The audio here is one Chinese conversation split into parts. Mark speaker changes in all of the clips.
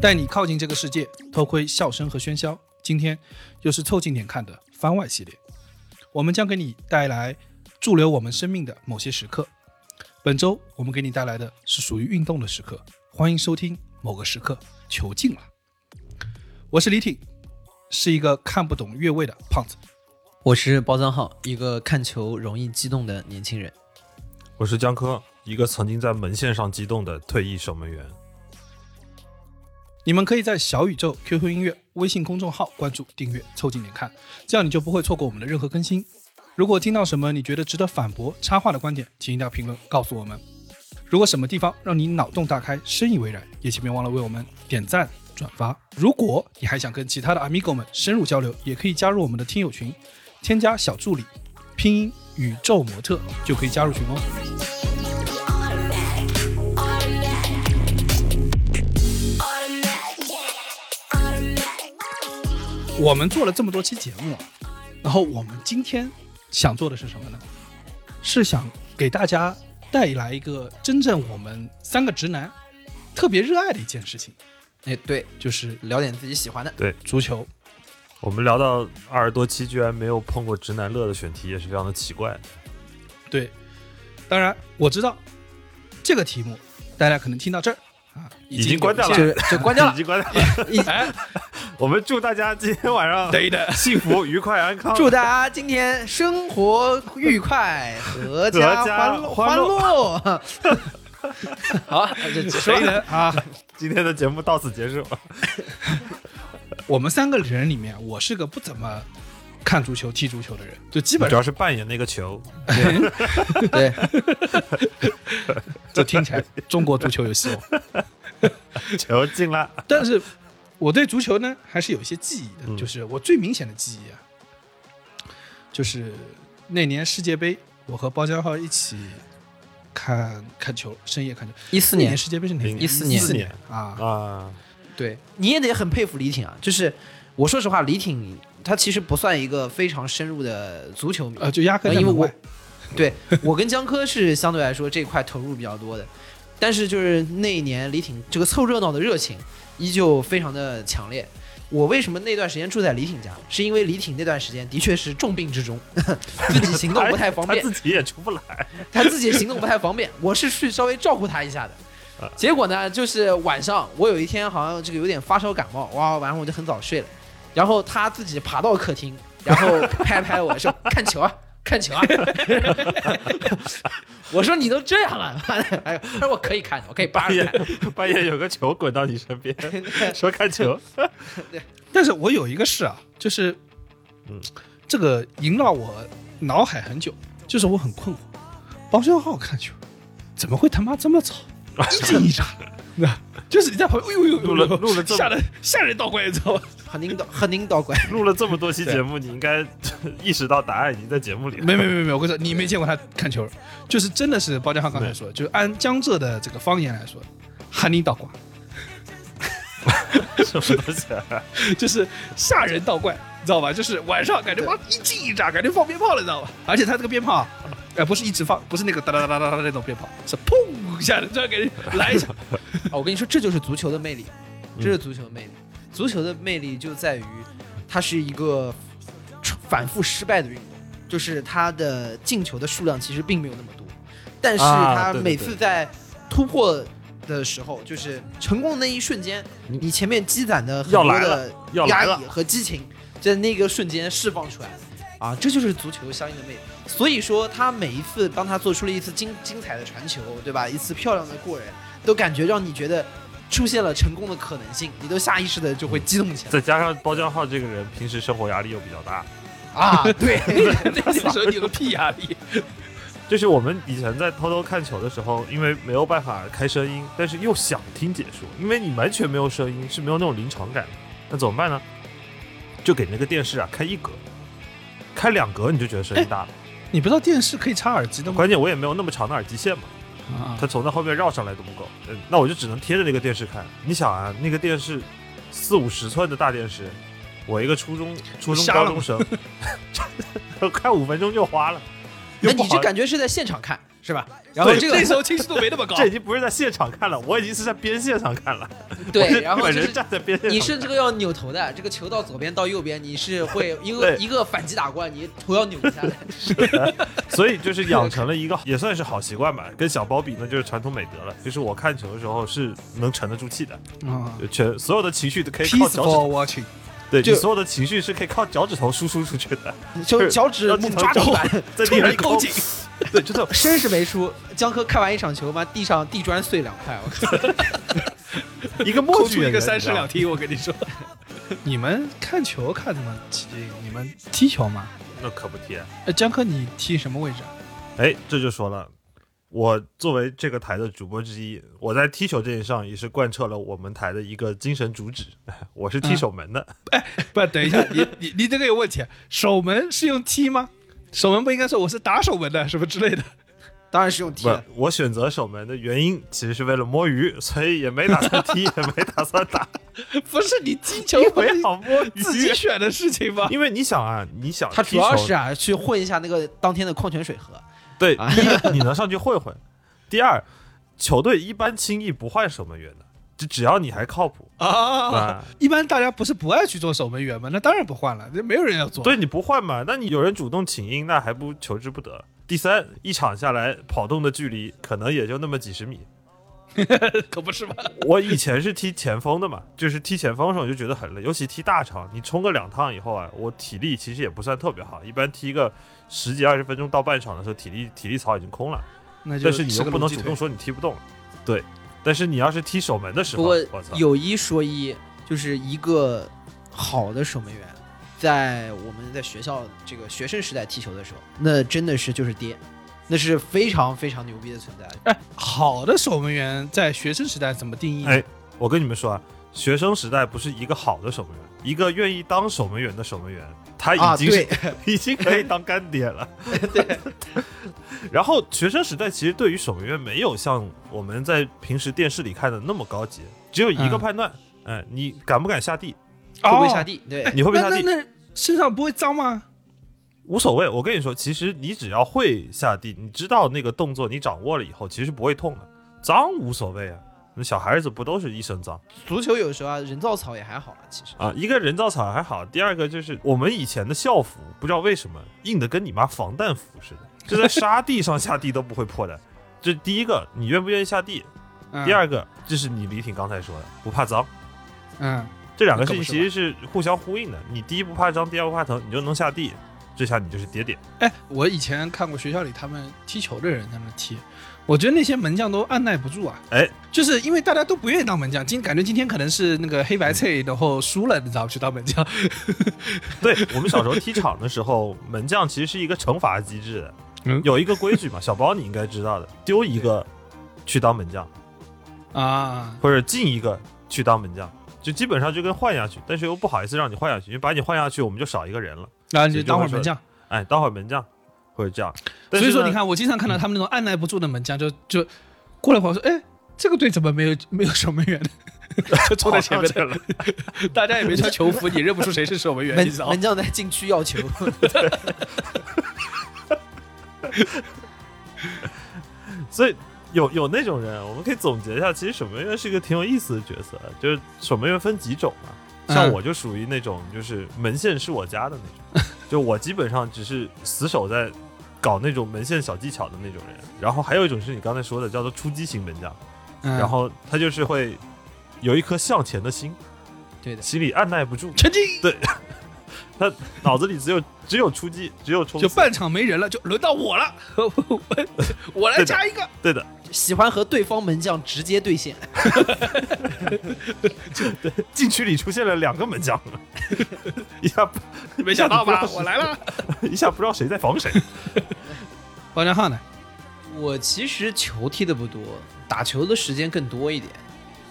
Speaker 1: 带你靠近这个世界，偷窥笑声和喧嚣。今天又是凑近点看的番外系列，我们将给你带来驻留我们生命的某些时刻。本周我们给你带来的是属于运动的时刻，欢迎收听某个时刻球进了。我是李挺，是一个看不懂越位的胖子。
Speaker 2: 我是包藏浩，一个看球容易激动的年轻人。
Speaker 3: 我是江科，一个曾经在门线上激动的退役守门员。
Speaker 1: 你们可以在小宇宙、QQ 音乐、微信公众号关注、订阅、凑近点看，这样你就不会错过我们的任何更新。如果听到什么你觉得值得反驳、插话的观点，请一定要评论告诉我们。如果什么地方让你脑洞大开、深以为然，也请别忘了为我们点赞、转发。如果你还想跟其他的 amigo 们深入交流，也可以加入我们的听友群，添加小助理，拼音宇宙模特就可以加入群哦。我们做了这么多期节目，然后我们今天想做的是什么呢？是想给大家带来一个真正我们三个直男特别热爱的一件事情，
Speaker 2: 哎，对，
Speaker 1: 就是
Speaker 2: 聊点自己喜欢的。
Speaker 1: 对足球。
Speaker 3: 我们聊到二十多期，居然没有碰过直男乐的选题，也是非常的奇怪。
Speaker 1: 对，当然我知道这个题目大家可能听到这儿啊，
Speaker 3: 已经关掉了
Speaker 1: 就
Speaker 2: 就关掉了
Speaker 3: 已。经关掉了。
Speaker 1: 哎，
Speaker 3: 我们祝大家今天晚上
Speaker 1: 得的，
Speaker 3: 幸福、愉快、安康。
Speaker 2: 祝大家今天生活愉快，阖家欢乐
Speaker 3: 欢乐
Speaker 2: 乐。好，就结束
Speaker 1: 谁
Speaker 2: 了。
Speaker 1: 啊？
Speaker 3: 今天的节目到此结束。
Speaker 1: 我们三个人里面，我是个不怎么看足球、踢足球的人，就基本上
Speaker 3: 主要是扮演那个球，
Speaker 2: 对，
Speaker 1: 这听起来中国足球有希望。
Speaker 3: 球进了。
Speaker 1: 但是我对足球呢还是有一些记忆的，
Speaker 3: 嗯
Speaker 1: 就是我最明显的记忆啊，就是那年世界杯，我和包江浩一起看看球，深夜看球。
Speaker 2: 一四年
Speaker 1: 年，世界杯是哪年？
Speaker 2: 一四年一
Speaker 1: 四年啊，
Speaker 3: 啊，
Speaker 2: 对，你也得很佩服李挺啊。就是我说实话，李挺他其实不算一个非常深入的足球迷，
Speaker 1: 呃，就压根
Speaker 2: 因为我。对我跟江科是相对来说这块投入比较多的，但是就是那一年李挺这个凑热闹的热情依旧非常的强烈。我为什么那段时间住在李挺家？是因为李挺那段时间的确是重病之中，自己行动不太方 便
Speaker 3: 他，自己也出不来。
Speaker 2: 他自己行动不太方便，我是去稍微照顾他一下的。结果呢，就是晚上我有一天好像这个有点发烧感冒，哇，晚上我就很早睡了，然后他自己爬到客厅，然后拍拍我说 看球啊。看球啊！我说你都这样了，哎呦，他说我可以看，我可以扒
Speaker 3: 半夜
Speaker 2: 着看。
Speaker 3: 半夜有个球滚到你身边，说看球。
Speaker 1: 但是我有一个事啊，就是，
Speaker 3: 嗯
Speaker 1: 这个萦绕我脑海很久，就是我很困惑，包厢号看球怎么会他妈这么吵，一惊一乍的，那 就是你在旁边，哎呦呦呦，
Speaker 3: 录了录了这么
Speaker 1: 吓人吓人倒怪，你知道吗？
Speaker 2: 很领导，很领导怪。
Speaker 3: 录了这么多期 节目，你应该意识到答案已经在节目里了。
Speaker 1: 没没没没，我跟你说，你没见过他看球，就是真的是包家浩刚才说的，就是按江浙的这个方言来说，喊你倒怪，
Speaker 3: 什么东西啊？
Speaker 1: 就是吓人倒怪，你知道吧？就是晚上感觉哇一惊一乍，感觉放鞭炮了，你知道吧？而且他这个鞭炮啊，呃，不是一直放，不是那个哒哒哒哒哒哒那种鞭炮，是砰一下，这样给你来一下。
Speaker 2: 啊，我跟你说，这就是足球的魅力，这是足球的魅力。足球的魅力就在于，它是一个反复失败的运动，就是它的进球的数量其实并没有那么多，但是它每次在突破的时候，就是成功的那一瞬间，你前面积攒的很多的压力和激情，在那个瞬间释放出来。啊，这就是足球相应的魅力。所以说，他每一次帮他做出了一次精精彩的传球，对吧？一次漂亮的过人，都感觉让你觉得出现了成功的可能性，你都下意识的就会激动起来。
Speaker 3: 再加上包浆浩这个人，平时生活压力又比较大。
Speaker 2: 啊，对，
Speaker 1: 那时候你有个屁压力，
Speaker 3: 就是我们以前在偷偷看球的时候，因为没有办法开声音，但是又想听解说，因为你完全没有声音，是没有那种临场感的。那怎么办呢？就给那个电视啊开一格，开两格你就觉得声音大了。
Speaker 1: 你不知道电视可以插耳机的吗？
Speaker 3: 关键我也没有那么长的耳机线嘛，
Speaker 1: 啊
Speaker 3: 它从那后面绕上来都不够。嗯，那我就只能贴着那个电视看。你想啊，那个电视四五十寸的大电视，我一个初中初中高中生，看五分钟就花了。
Speaker 2: 那你就感觉是在现场看，是吧？然后这个
Speaker 1: 这时候清晰度没那么高
Speaker 3: 这。已经不是在现场看了，我已经是在边线上看了。
Speaker 2: 对，然后就是
Speaker 3: 人站在边线上，
Speaker 2: 你是这个要扭头的，这个球到左边到右边，你是会 一个一个反击打过来，你头要扭下 来。
Speaker 3: 所以就是养成了一个也算是好习惯吧。跟小包比那，就是传统美德了，就是我看球的时候是能沉得住气的，
Speaker 1: 啊
Speaker 3: 全所有的情绪都可以靠脚趾
Speaker 1: ，peaceful
Speaker 3: 头对你所有的情绪是可以靠脚趾头输出出去的，
Speaker 2: 就脚趾抓地板，
Speaker 3: 在地上一抠
Speaker 1: 突然勾紧，
Speaker 3: 对，就这种。
Speaker 2: 生是没输。江科看完一场球嘛，地上地砖碎两块，我靠！
Speaker 3: 一个默剧
Speaker 1: 一个三室两，厅，我跟你说。你们看球看这么起劲，你们踢球吗？
Speaker 3: 那可不踢。
Speaker 1: 呃，江科，你踢什么位置啊？
Speaker 3: 哎，这就说了，我作为这个台的主播之一，我在踢球这件事上也是贯彻了我们台的一个精神主旨，我是踢守门的。
Speaker 1: 哎不，等一下，你你你这个有问题。守门是用踢吗？守门不应该说我是打守门的，什么之类的。
Speaker 2: 当然是用踢
Speaker 3: 我选择守门的原因其实是为了摸鱼，所以也没打算踢，也没打算打，
Speaker 1: 不是你踢球
Speaker 3: 因
Speaker 1: 不是
Speaker 3: 为好摸
Speaker 1: 自己。选的事情吗？
Speaker 3: 因为你想啊，你想
Speaker 2: 他
Speaker 3: 踢球
Speaker 2: 主要是啊，去混一下那个当天的矿泉水喝。
Speaker 3: 对，
Speaker 2: 啊
Speaker 3: 第一你能上去混混，第二球队一般轻易不换守门员的，就只要你还靠谱
Speaker 1: 啊，
Speaker 3: 啊。
Speaker 1: 一般大家不是不爱去做守门员吗？那当然不换了，这没有人要做。
Speaker 3: 对，你不换嘛，那你有人主动请缨，那还不求之不得。第三，一场下来跑动的距离可能也就那么几十米。
Speaker 1: 可不是吗？
Speaker 3: 我以前是踢前锋的嘛，就是踢前锋的时候我就觉得很累，尤其踢大场，你冲个两趟以后啊，我体力其实也不算特别好，一般踢个十几二十分钟到半场的时候，体力体力槽已经空了，
Speaker 1: 那就
Speaker 3: 但是你又不能主动说你踢不动，对。但是你要是踢守门的时候，
Speaker 2: 不过
Speaker 3: 我操，
Speaker 2: 有一说一，就是一个好的守门员，在我们在学校这个学生时代踢球的时候，那真的是就是爹，那是非常非常牛逼的存在。
Speaker 1: 哎，好的守门员在学生时代怎么定义？
Speaker 3: 哎，我跟你们说啊，学生时代不是一个好的守门员，一个愿意当守门员的守门员，他
Speaker 2: 啊，
Speaker 3: 已经 已经可以当干爹了。对。然后学生时代其实对于守门员没有像我们在平时电视里看的那么高级，只有一个
Speaker 1: 嗯
Speaker 3: 判断，哎，你敢不敢下地？
Speaker 2: 会不会下
Speaker 1: 哦？
Speaker 2: 地？对，
Speaker 3: 你会不会下地？
Speaker 1: 那那那身上不会脏吗？
Speaker 3: 无所谓，我跟你说，其实你只要会下地，你知道那个动作你掌握了以后，其实不会痛的，脏无所谓啊。那小孩子不都是一身脏？
Speaker 2: 足球有时候啊，人造草也还好啊，其实。
Speaker 3: 啊，一个人造草还好，第二个就是我们以前的校服，不知道为什么硬的跟你妈防弹服似的，就在沙地上下地都不会破的。这第一个，你愿不愿意下地？
Speaker 1: 嗯
Speaker 3: 第，二个，就是你李挺刚才说的，不怕脏。
Speaker 1: 嗯，
Speaker 3: 这两个事情其实是互相呼应的。你第一不怕脏，第二不怕疼，你就能下地，这下你就是爹爹。
Speaker 1: 哎，我以前看过学校里他们踢球的人在那踢，我觉得那些门将都按耐不住啊。
Speaker 3: 哎，
Speaker 1: 就是因为大家都不愿意当门将，今感觉今天可能是那个黑白菜，然后输了，你知道去当门将。
Speaker 3: 对我们小时候踢场的时候，门将其实是一个惩罚机制有一个规矩嘛，小包你应该知道的，丢一个去当门将，
Speaker 1: 啊，
Speaker 3: 或者进一个去当门将，就基本上就跟换下去，但是又不好意思让你换下去，因为把你换下去，我们就少一个人了。
Speaker 1: 然后你就当会儿门将。
Speaker 3: 哎，当会儿门将或者这样。
Speaker 1: 所以说，你，看，我经常看到他们那种按耐不住的门将，就就过来跑说，哎，这个队怎么没有 没有守门员的？就冲在前面
Speaker 3: 去
Speaker 1: 了，大家也没穿球服，你认不出谁是守门员，
Speaker 2: 门
Speaker 1: 你知道
Speaker 2: 门？将在禁区要球，
Speaker 3: 所以有有那种人，我们可以总结一下，其实守门员是一个挺有意思的角色，就是守门员分几种嘛。像
Speaker 1: 嗯
Speaker 3: 我就属于那种，就是门线是我家的那种，就我基本上只是死守在搞那种门线小技巧的那种人。然后还有一种是你刚才说的，叫做出击型门将，
Speaker 1: 嗯。
Speaker 3: 然后他就是会有一颗向前的心，
Speaker 2: 对的，
Speaker 3: 心里按耐不住，
Speaker 1: 前进，对。
Speaker 3: 他脑子里只有只有出击，只有冲刺。
Speaker 1: 就半场没人了，就轮到我了，我 我来加一个。
Speaker 3: 对的，
Speaker 2: 喜欢和对方门将直接对线，
Speaker 3: 禁区里出现了两个门将，一下
Speaker 1: 没想到吧？我来了。
Speaker 3: 一下不知道谁在防谁。
Speaker 1: 包江浩呢？
Speaker 2: 我其实球踢的不多，打球的时间更多一点。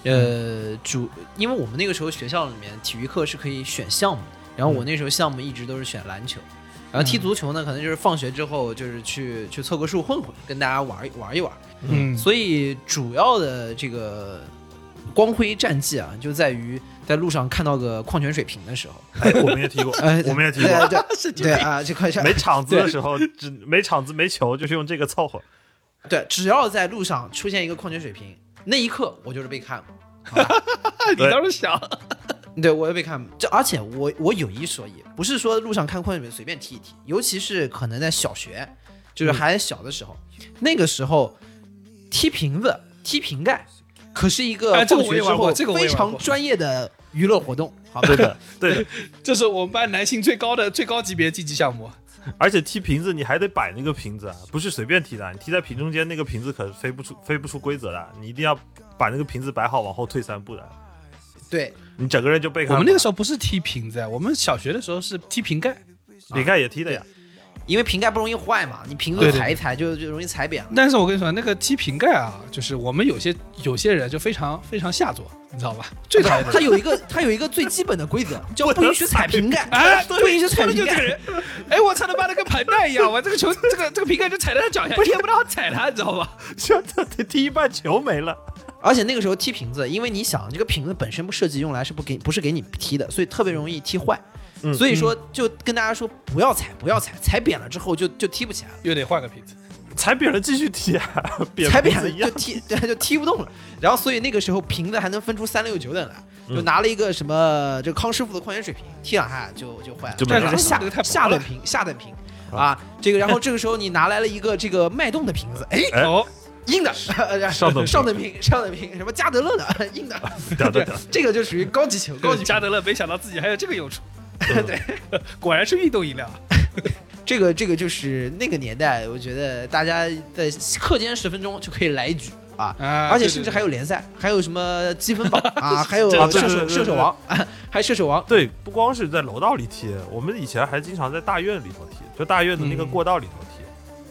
Speaker 2: 呃，主因为我们那个时候学校里面体育课是可以选项目的，然后我那时候项目一直都是选篮球，然后踢足球呢，可能就是放学之后就是去去凑个数混混，跟大家玩一玩一玩。
Speaker 1: 嗯，
Speaker 2: 所以主要的这个光辉战绩啊，就在于在路上看到个矿泉水瓶的时候，
Speaker 3: 哎，我们也提过，
Speaker 2: 哎，
Speaker 3: 我们也提过。
Speaker 2: 对 对
Speaker 1: 是
Speaker 2: 对啊，这块是
Speaker 3: 没场子的时候，只没场子没球，就是用这个凑合。
Speaker 2: 对，只要在路上出现一个矿泉水瓶，那一刻我就是被看了。好 吧
Speaker 1: 你倒是想，
Speaker 2: 对，我也被看。这而且我我有一说一，不是说路上看矿泉水瓶随便踢一踢，尤其是可能在小学，就是还小的时候，那个时候踢瓶子、踢瓶盖，可是一个
Speaker 1: 哎这个
Speaker 2: 放学之
Speaker 1: 我也玩过
Speaker 2: 后非
Speaker 1: 这个我也玩过
Speaker 2: 常专业的娱乐活动，好吧
Speaker 3: 对？的，对的。
Speaker 1: 这是我们班男性最高的最高级别竞技项目。
Speaker 3: 而且踢瓶子你还得摆那个瓶子啊，不是随便踢的，你踢在瓶中间那个瓶子可飞不出飞不出规则的，你一定要把那个瓶子摆好，往后退三步的，
Speaker 2: 对，
Speaker 3: 你整个人就被看。
Speaker 1: 我们那个时
Speaker 3: 候
Speaker 1: 候不是踢瓶子，我们小学的时候是踢瓶盖。
Speaker 3: 瓶盖也踢的呀，
Speaker 2: 因为瓶盖不容易坏嘛，你瓶子踩一踩就就容易踩扁了。
Speaker 1: 但是我跟你说，那个踢瓶盖啊，就是我们有些有些人就非常非常下作，你知道吧？最讨厌的
Speaker 2: 它有一个他有一个最基本的规则，叫不允许踩瓶盖，
Speaker 1: 哎，
Speaker 2: 不允许踩瓶盖。
Speaker 1: 哎，我操他妈的跟盘带一样，我这个球这个这个瓶盖就踩在他脚下，也不知道踩他，你知道吧？
Speaker 3: 就他踢一半球没了。
Speaker 2: 而且那个时候踢瓶子，因为你想这个瓶子本身不设计用来是不给不是给你踢的，所以特别容易踢坏。
Speaker 3: 嗯。
Speaker 2: 所以说就跟大家说不要踩，不要踩，踩扁了之后就就踢不起来了，
Speaker 1: 又得换个瓶子。
Speaker 3: 踩扁了继续踢啊，扁
Speaker 2: 踩扁了就。踢 对就踢不动了。然后所以那个时候瓶子还能分出三六九等来，
Speaker 3: 嗯。
Speaker 2: 就拿了一个什么这个康师傅的矿泉水瓶踢两下就就坏了，
Speaker 3: 就没了。
Speaker 2: 这是下下等瓶 下等瓶。啊，这个，然后这个时候你拿来了一个这个脉动的瓶子，哎，
Speaker 3: 哎。
Speaker 1: 哦，
Speaker 2: 硬的，
Speaker 3: 上等瓶。
Speaker 2: 上等瓶，上等瓶，什么加德乐的，硬的，
Speaker 3: 对
Speaker 2: 这个就属于高级球，高级球。
Speaker 1: 加德乐没想到自己还有这个用处，
Speaker 2: 对，
Speaker 1: 果然是运动饮料。
Speaker 2: 这个这个就是那个年代，我觉得大家在课间十分钟就可以来一局啊，
Speaker 1: 啊
Speaker 2: 而且甚至还有联赛，还有什么积分榜 啊，还有射手射手王，啊还有射手王。
Speaker 3: 对，不光是在楼道里踢，我们以前还经常在大院里头踢，就大院的那个过道里头踢。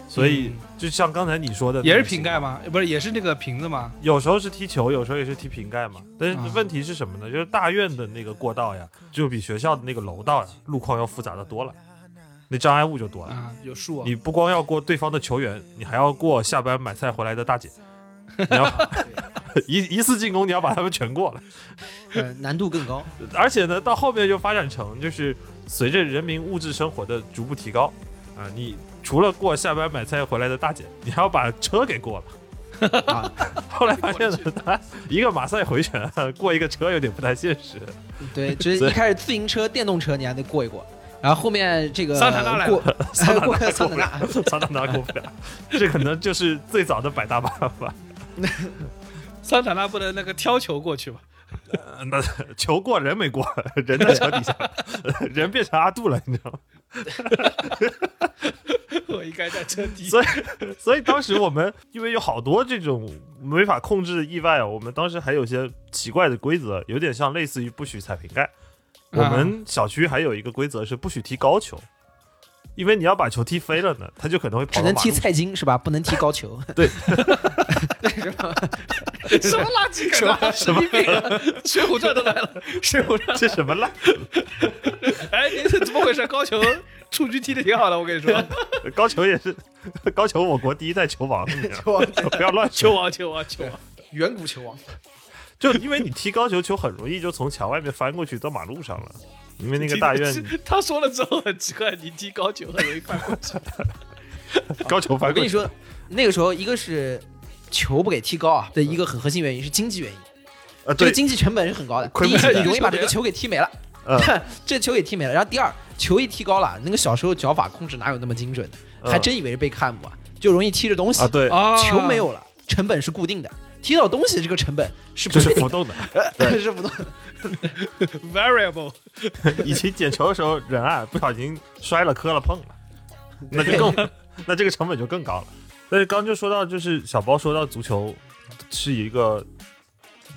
Speaker 3: 所以就像刚才你说的，
Speaker 1: 也是瓶盖？吗？不是，也是那个瓶子吗？
Speaker 3: 有时候是踢球，有时候也是踢瓶盖嘛。但是
Speaker 1: 啊
Speaker 3: 问题是什么呢？就是大院的那个过道呀，就比学校的那个楼道呀，路况要复杂的多了，那障碍物就多了。
Speaker 1: 啊，有树啊。
Speaker 3: 你不光要过对方的球员，你还要过下班买菜回来的大姐，你要 一一次进攻你要把他们全过了。
Speaker 2: 呃，难度更高。
Speaker 3: 而且呢，到后面就发展成就是随着人民物质生活的逐步提高啊，你除了过下班买菜回来的大姐，你还要把车给过了。
Speaker 2: 啊，
Speaker 3: 后来发现呢，他一个马赛回旋过一个车有点不太现实。
Speaker 2: 对，就是 一开始自行车、电动车你还得过一过，然后后面这个
Speaker 1: 桑塔纳来了
Speaker 2: 过，桑塔纳，
Speaker 3: 桑塔纳过不了，这可能就是最早的百大办法。
Speaker 1: 桑塔纳不能那个挑球过去吗？
Speaker 3: 呃那球过人没过，人在桥底下，人变成阿杜了，你知道吗？
Speaker 1: 我应该在车底。
Speaker 3: 所以，所以当时我们因为有好多这种没法控制的意外啊，我们当时还有一些奇怪的规则，有点像类似于不许踩瓶盖。我们小区还有一个规则是不许踢高球，因为你要把球踢飞了呢，他就可能会跑
Speaker 2: 只能踢菜金是吧？不能踢高球。
Speaker 3: 对，
Speaker 2: 是吧？
Speaker 1: 什么垃圾梗啊！神经病啊！《水浒传》都来了，《水浒传》
Speaker 3: 这什么烂
Speaker 1: 哎，你是怎么回事？高球出局踢的挺好的，我跟你说，
Speaker 3: 高球也是 高球，我国第一代球王，不要乱说。
Speaker 1: 球王，球王，球王。
Speaker 2: 远古球王。
Speaker 3: 就因为你踢高球，球很容易就从墙外面翻过去到马路上了，因为那个大院
Speaker 1: 他说了之后很奇怪，你踢高球很容易翻过去。
Speaker 3: 高球翻过去。
Speaker 2: 我跟你说，那个时候一个是球不给踢高啊的一个很核心原因是经济原因，
Speaker 3: 啊，对，
Speaker 2: 这个经济成本是很高的。第一，
Speaker 3: 亏不起
Speaker 2: 你容易把这个球给踢没了，
Speaker 3: 嗯
Speaker 2: 这球给踢没了。然后第二，球一踢高了，那个小时候脚法控制哪有那么精准的？
Speaker 3: 嗯
Speaker 2: 还真以为是被看姆啊，就容易踢着东西
Speaker 3: 啊，，对，
Speaker 1: 啊
Speaker 2: 球没有了，成本是固定的。踢到东西这个成本是不
Speaker 3: 是浮动的。
Speaker 2: 是浮动的。
Speaker 1: variable，
Speaker 3: 以前捡球的时候，人啊不小心摔了、磕了、碰了，那就更，那这个成本就更高了。但是刚就说到，就是小包说到足球是一个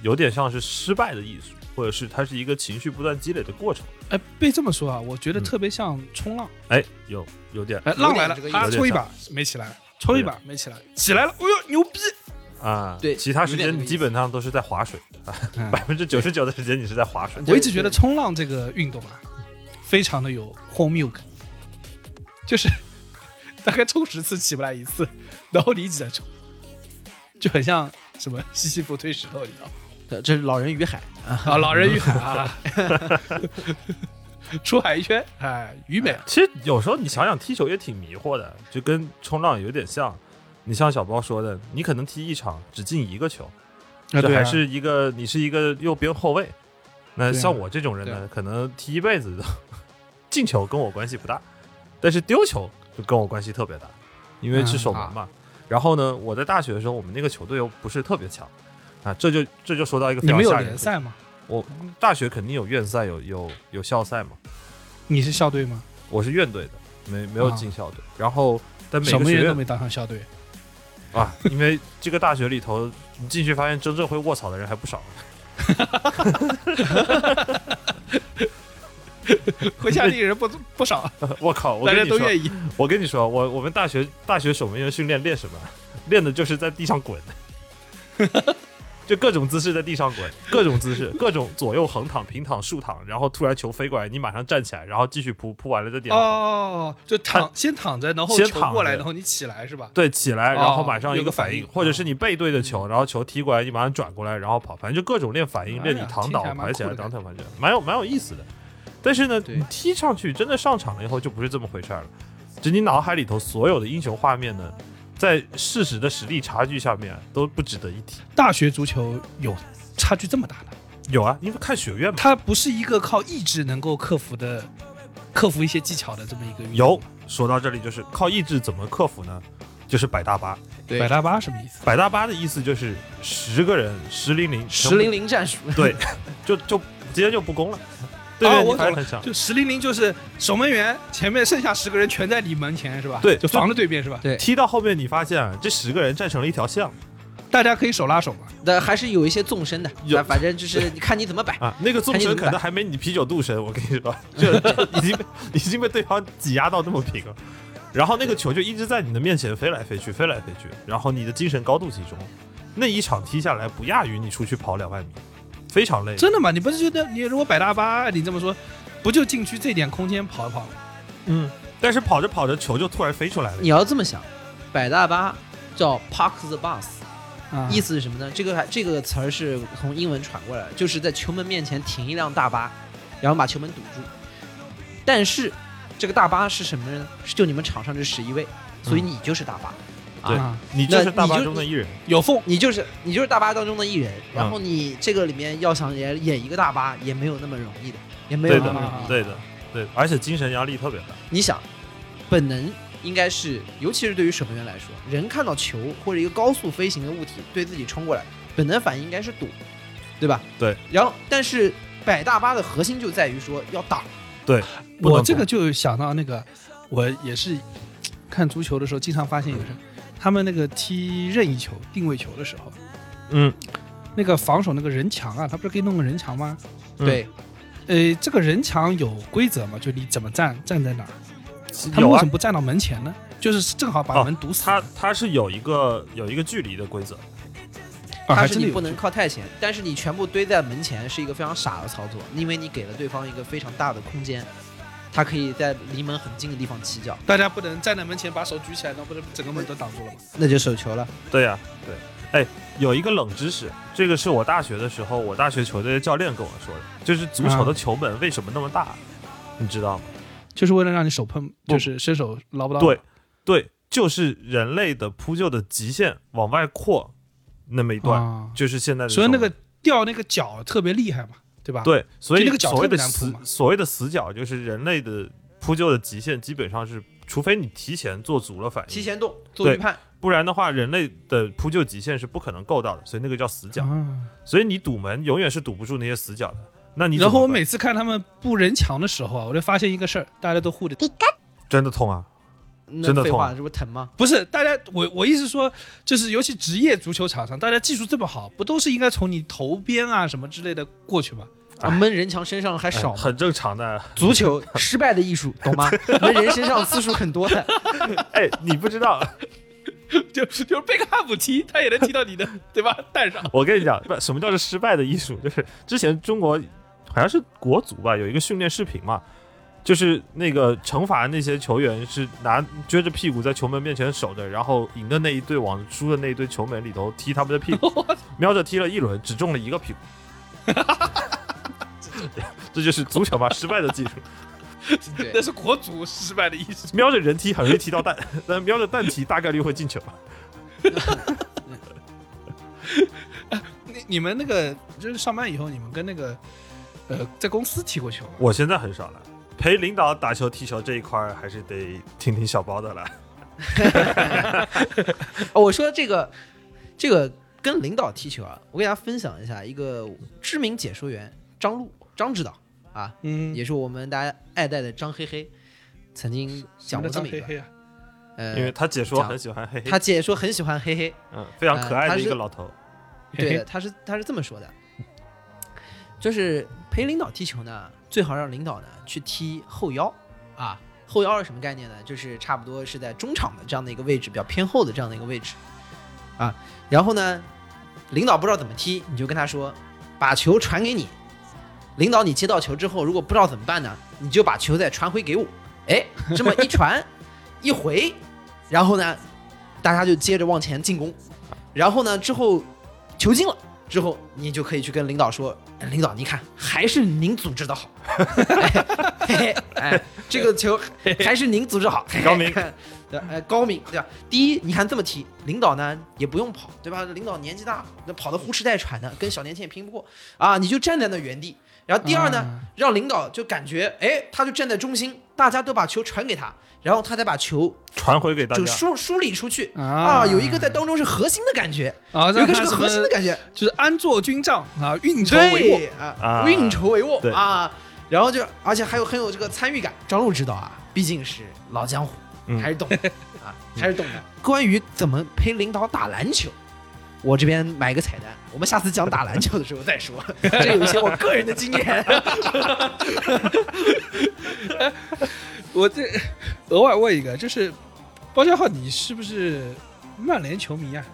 Speaker 3: 有点像是失败的艺术，或者是它是一个情绪不断积累的过程。
Speaker 1: 哎，被这么说啊，我觉得
Speaker 3: 嗯
Speaker 1: 特别像冲浪。
Speaker 3: 哎，有有点
Speaker 1: 哎，浪来了他
Speaker 3: 有点
Speaker 1: 抽一把没起来，抽一把没起来，起来了，哎呦牛逼！
Speaker 3: 啊，
Speaker 2: 对
Speaker 3: 其他时间你基本上都是在划水 百分之九十九的时间你是在划水。
Speaker 1: 我一直觉得冲浪这个运动啊，非常的有荒谬感，就是大概冲十次起不来一次，然后你一直在冲，就很像什么西西弗推石头，你知道吗？
Speaker 2: 对这是老人与海啊，
Speaker 1: 啊，老人与海啊，出海一圈，哎，鱼美。
Speaker 3: 其实有时候你想想，踢球也挺迷惑的，就跟冲浪有点像。你像小包说的，你可能踢一场只进一个球，这还是一个你是一个右边后卫。那像我这种人
Speaker 2: 对
Speaker 3: 呢，可能踢一辈子的进球跟我关系不大，但是丢球就跟我关系特别大，因为是守门嘛。然后呢，我在大学的时候，我们那个球队又不是特别强啊，这就这就说到一个非
Speaker 1: 你们有
Speaker 3: 常吓人的事。
Speaker 1: 联赛吗？
Speaker 3: 我大学肯定有院赛，有有有校赛嘛。
Speaker 1: 你是校队吗？
Speaker 3: 我是院队的，没没有
Speaker 1: 啊
Speaker 3: 进校队。然后但每
Speaker 1: 守
Speaker 3: 个学院
Speaker 1: 都没当上校队。
Speaker 3: 啊，因为这个大学里头，你进去发现真正会卧槽的人还不少。
Speaker 1: 麾下地人不不少，
Speaker 3: 我靠！我
Speaker 1: 大家
Speaker 3: 跟你说，
Speaker 1: 都愿意。
Speaker 3: 我跟你说，我我们大学大学守门员训练练什么？练的就是在地上滚，就各种姿势在地上滚，各种姿势，各种左右横躺、平躺、竖躺，然后突然球飞过来，你马上站起来，然后继续扑，扑完了再点。
Speaker 1: 哦，就躺先躺着，然后
Speaker 3: 先
Speaker 1: 过来，然后你起来是吧？
Speaker 3: 对，起来，然后马上
Speaker 1: 有
Speaker 3: 一
Speaker 1: 个反应
Speaker 3: 或者是你背对着球，然后球踢过来，你马上转过来，然后跑，反正就各种练反应，
Speaker 1: 哎
Speaker 3: 练你躺倒抬起来、
Speaker 1: 酷的
Speaker 3: 当腾反正蛮有蛮有意思的。但是呢，你踢上去真的上场了以后就不是这么回事儿了，就你脑海里头所有的英雄画面呢，在事实的实力差距下面都不值得一提。
Speaker 1: 大学足球有差距这么大的，
Speaker 3: 有啊，因为看学院嘛，
Speaker 1: 它不是一个靠意志能够克服的，克服一些技巧的这么一个运动。
Speaker 3: 有。说到这里，就是靠意志怎么克服呢？就是摆大巴。
Speaker 2: 对
Speaker 1: 百，大巴什么意思？
Speaker 3: 摆大巴的意思就是十个人十零零
Speaker 2: 十零零战术，
Speaker 3: 对，就就直接就不攻了。对。
Speaker 1: 就十零零就是守门员前面剩下十个人全在你门前是吧？
Speaker 3: 对
Speaker 1: 就防着对面是吧？
Speaker 2: 对
Speaker 3: 踢到后面，你发现啊，这十个人站成了一条巷
Speaker 1: 大家可以手拉手嘛。
Speaker 2: 但还是有一些纵深的，
Speaker 3: 有
Speaker 2: 反反正就是你看你怎么摆。
Speaker 3: 啊，那个纵深可能还没你啤酒肚深，我跟你说，这这已经被已经被对方挤压到那么平了。然后那个球就一直在你的面前飞来飞去，飞来飞去，然后你的精神高度集中，那一场踢下来不亚于你出去跑两万米，非常累。
Speaker 1: 真的吗？你不是觉得你如果摆大巴，你这么说，不就禁区这点空间跑一跑吗？
Speaker 3: 嗯，但是跑着跑着球就突然飞出来了
Speaker 2: 你。要这么想，摆大巴叫 park the bus，
Speaker 1: 啊，
Speaker 2: 意思是什么呢？这个还这个词儿是从英文传过来的，就是在球门面前停一辆大巴，然后把球门堵住。但是这个大巴是什么人呢？是就你们场上这十一位，所以你就是大巴。
Speaker 3: 对
Speaker 1: 啊
Speaker 3: 你就是大巴中的一人，
Speaker 1: 有缝，
Speaker 2: 你就是你就是大巴当中的一人，然后你这个里面要想演演一个大巴也没有那么容易的，也没有那么容易。
Speaker 3: 对的，对，而且精神压力特别大。
Speaker 2: 你想，本能应该是，尤其是对于守门员来说，人看到球或者一个高速飞行的物体对自己冲过来，本能反应应该是躲，对吧？
Speaker 3: 对。
Speaker 2: 然后，但是摆大巴的核心就在于说要挡，
Speaker 3: 对
Speaker 1: 我这个就想到那个，我也是看足球的时候，经常发现有人，他们那个踢任意球、定位球的时候，
Speaker 3: 嗯，
Speaker 1: 那个防守那个人墙啊，他不是可以弄个人墙吗？
Speaker 3: 嗯
Speaker 2: 对，
Speaker 1: 呃，这个人墙有规则吗？就你怎么站，站在哪儿？他们
Speaker 3: 有啊
Speaker 1: 为什么，不站到门前呢？就是正好把
Speaker 3: 哦
Speaker 1: 门堵死。
Speaker 3: 它它是有一个有一个距离的规则。
Speaker 1: 啊，
Speaker 2: 它
Speaker 1: 还真的有
Speaker 2: 是你不能靠太前，但是你全部堆在门前是一个非常傻的操作，因为你给了对方一个非常大的空间，他可以在离门很近的地方起脚，
Speaker 1: 大家不能站在门前把手举起来，那不是整个门都挡住了吗？
Speaker 2: 那就手球了。
Speaker 3: 对呀、对。哎，有一个冷知识，这个是我大学的时候，我大学球队的教练跟我说的，就是足球的球门为什么那么大，你知道吗？
Speaker 1: 就是为了让你手碰，就是伸手捞不到。
Speaker 3: 对，对，就是人类的扑救的极限往外扩那么一段，
Speaker 1: 啊，
Speaker 3: 就是现在的
Speaker 1: 所以那个掉那个脚特别厉害嘛，对吧？，
Speaker 3: 对，所以
Speaker 1: 就那个脚
Speaker 3: 所谓的死所谓的死角，就是人类的扑救的极限，基本上是，除非你提前做足了反应，
Speaker 2: 提前动，做
Speaker 3: 对
Speaker 2: 预判，
Speaker 3: 不然的话，人类的扑救极限是不可能够到的，所以那个叫死角。
Speaker 1: 啊。
Speaker 3: 所以你堵门永远是堵不住那些死角的。那你
Speaker 1: 然后我每次看他们布人墙的时候啊，我就发现一个事儿，大家都护着，
Speaker 3: 真的痛啊！真的痛
Speaker 2: 废话，这不疼吗？
Speaker 1: 不是大家，我我意思说，就是尤其职业足球场上，大家技术这么好，不都是应该从你头边啊什么之类的过去吗？
Speaker 2: 啊，闷人墙身上还少
Speaker 3: 很正常的。
Speaker 2: 足球失败的艺术，懂吗？闷人身上次数很多的。
Speaker 3: 哎，你不知道，
Speaker 1: 就就是贝克汉姆踢，他也能踢到你的对吧蛋上。
Speaker 3: 我跟你讲，不，什么叫做失败的艺术？就是之前中国好像是国足吧，有一个训练视频嘛，就是那个惩罚那些球员是拿撅着屁股在球门面前守着，然后赢的那一队往输的那一队球门里头踢他们的屁股，瞄着踢了一轮，只中了一个屁股。这就是足球嘛，失败的技术。
Speaker 2: 对
Speaker 1: 那是国足失败的意思。
Speaker 3: 瞄着人踢很容易踢到蛋，但瞄着蛋踢大概率会进球。
Speaker 1: 你你们那个就是上班以后，你们跟那个呃在公司踢过球吗？
Speaker 3: 我现在很少了，陪领导打球、踢球这一块儿还是得听听小包的了。
Speaker 2: 哦，我说这个这个跟领导踢球啊，我给大家分享一下一个知名解说员张璐张指导啊，
Speaker 1: 嗯
Speaker 2: 也是我们大家爱戴的张黑黑，曾经讲过这么一个，
Speaker 1: 张黑黑啊，
Speaker 2: 呃，
Speaker 3: 因为他解说很喜欢嘿嘿，
Speaker 2: 他解说很喜欢黑黑，
Speaker 3: 嗯非常可爱的一
Speaker 2: 呃他是
Speaker 3: 个老头。
Speaker 2: 对的，他是他是这么说的，就是陪领导踢球呢，最好让领导呢去踢后腰啊。后腰是什么概念呢？就是差不多是在中场的这样的一个位置，比较偏后的这样的一个位置啊。然后呢，领导不知道怎么踢，你就跟他说，把球传给你。领导，你接到球之后，如果不知道怎么办呢，你就把球再传回给我。哎，这么一传一回，然后呢，大家就接着往前进攻。然后呢，之后球进了之后，你就可以去跟领导说：“哎领导，你看，还是您组织的好，哎 嘿嘿，哎，这个球还是您组织好，
Speaker 3: 高明，
Speaker 2: 对，哎，高明，对吧？第一，你看这么踢，领导呢也不用跑，对吧？领导年纪大，那跑的呼哧带喘的，跟小年轻也拼不过啊，你就站在那原地。然后第二呢，
Speaker 1: 啊
Speaker 2: 让领导就感觉，哎，他就站在中心，大家都把球传给他，然后他再把球
Speaker 3: 传回给大
Speaker 2: 就
Speaker 3: 家。
Speaker 2: 梳梳理出去。
Speaker 1: 啊。
Speaker 2: 啊，有一个在当中是核心的感觉，
Speaker 1: 啊，
Speaker 2: 有一个是个核心的感觉，
Speaker 1: 就是安坐军帐啊，运筹帷幄。
Speaker 2: 啊，
Speaker 3: 啊。
Speaker 2: 运筹帷幄啊，然后就而且还有很有这个参与感。张璐知道啊，毕竟是老江湖，
Speaker 3: 嗯。
Speaker 2: 还是懂的啊，还是懂的。关于怎么陪领导打篮球，我这边买个彩蛋，我们下次讲打篮球的时候再说。这有一些我个人的经验。
Speaker 1: 我这额外问一个，就是包家浩，你是不是曼联球迷啊？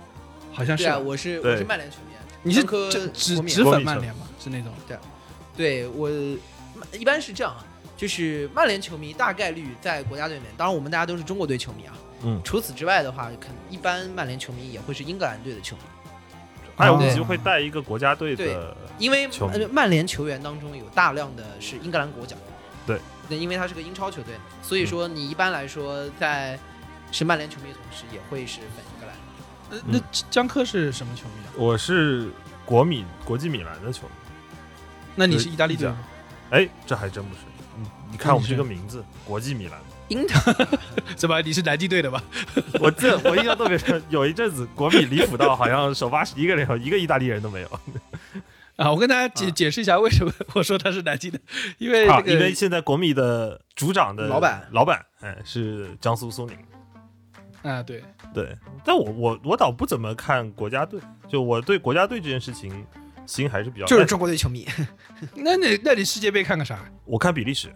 Speaker 1: 好像是
Speaker 2: 啊，我是我是曼联球迷啊，
Speaker 1: 你是只只粉曼联吗？是那种
Speaker 2: 对对我一般是这样啊，就是曼联球迷大概率在国家队里面，当然我们大家都是中国队球迷啊。
Speaker 3: 嗯
Speaker 2: 除此之外的话，可能一般曼联球迷也会是英格兰队的球迷，
Speaker 3: 还有
Speaker 2: 对
Speaker 3: 机会带一个国家队的，
Speaker 2: 因为曼联球员当中有大量的是英格兰国脚。
Speaker 3: 对，
Speaker 2: 那因为他是个英超球队嘛，所以说你一般来说在是曼联球迷的同时，也会是粉英格兰。
Speaker 1: 呃那江科是什么球迷啊？
Speaker 3: 我是国米国际米兰的球迷。
Speaker 1: 那你是意大利队吗？
Speaker 3: 哎，这还真不是。你你看我们这个名字，国际米兰。
Speaker 2: 英特
Speaker 1: 是吧？你是南京队的吧？
Speaker 3: 我这我印象特别深，有一阵子国米离谱到好像首发十一个人一个意大利人都没有
Speaker 1: 啊，我跟大家解
Speaker 3: 啊
Speaker 1: 解释一下为什么我说他是南京的，因为
Speaker 3: 啊
Speaker 1: 那，个
Speaker 3: 因为现在国米的组长的
Speaker 2: 老板
Speaker 3: 老板哎是江苏苏宁。
Speaker 1: 啊，对，
Speaker 3: 对，但我我我倒不怎么看国家队，就我对国家队这件事情心还是比较
Speaker 2: 就是中国队球迷，
Speaker 1: 那你那你世界杯看个啥？
Speaker 3: 我看比利时，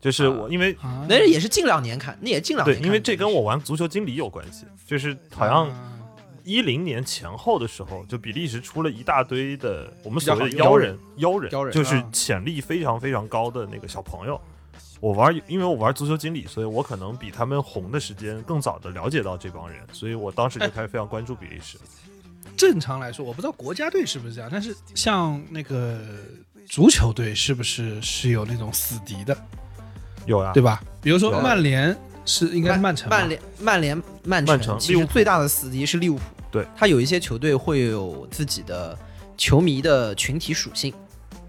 Speaker 3: 就是我因为
Speaker 1: 啊
Speaker 2: 那也是近两年看，那也近两，年看。
Speaker 3: 因为这跟我玩足球经理有关系，就是好像
Speaker 1: 啊
Speaker 3: 一零年前后的时候，就比利时出了一大堆的我们所谓的妖人，妖人，
Speaker 2: 妖人
Speaker 3: 就是
Speaker 1: 啊
Speaker 3: 潜力非常非常高的那个小朋友。我玩，因为我玩足球经理，所以我可能比他们红的时间更早的了解到这帮人，所以我当时就开始非常关注比利时。
Speaker 1: 正常来说，我不知道国家队是不是这样，但是像那个足球队是不是是有那种死敌的，
Speaker 3: 有呀、
Speaker 1: 对吧？比如说曼联是应该是曼城吧，
Speaker 2: 曼联、曼联、曼
Speaker 3: 曼城
Speaker 2: 其实最大的死敌是利物浦。
Speaker 3: 对，
Speaker 2: 他有一些球队会有自己的球迷的群体属性。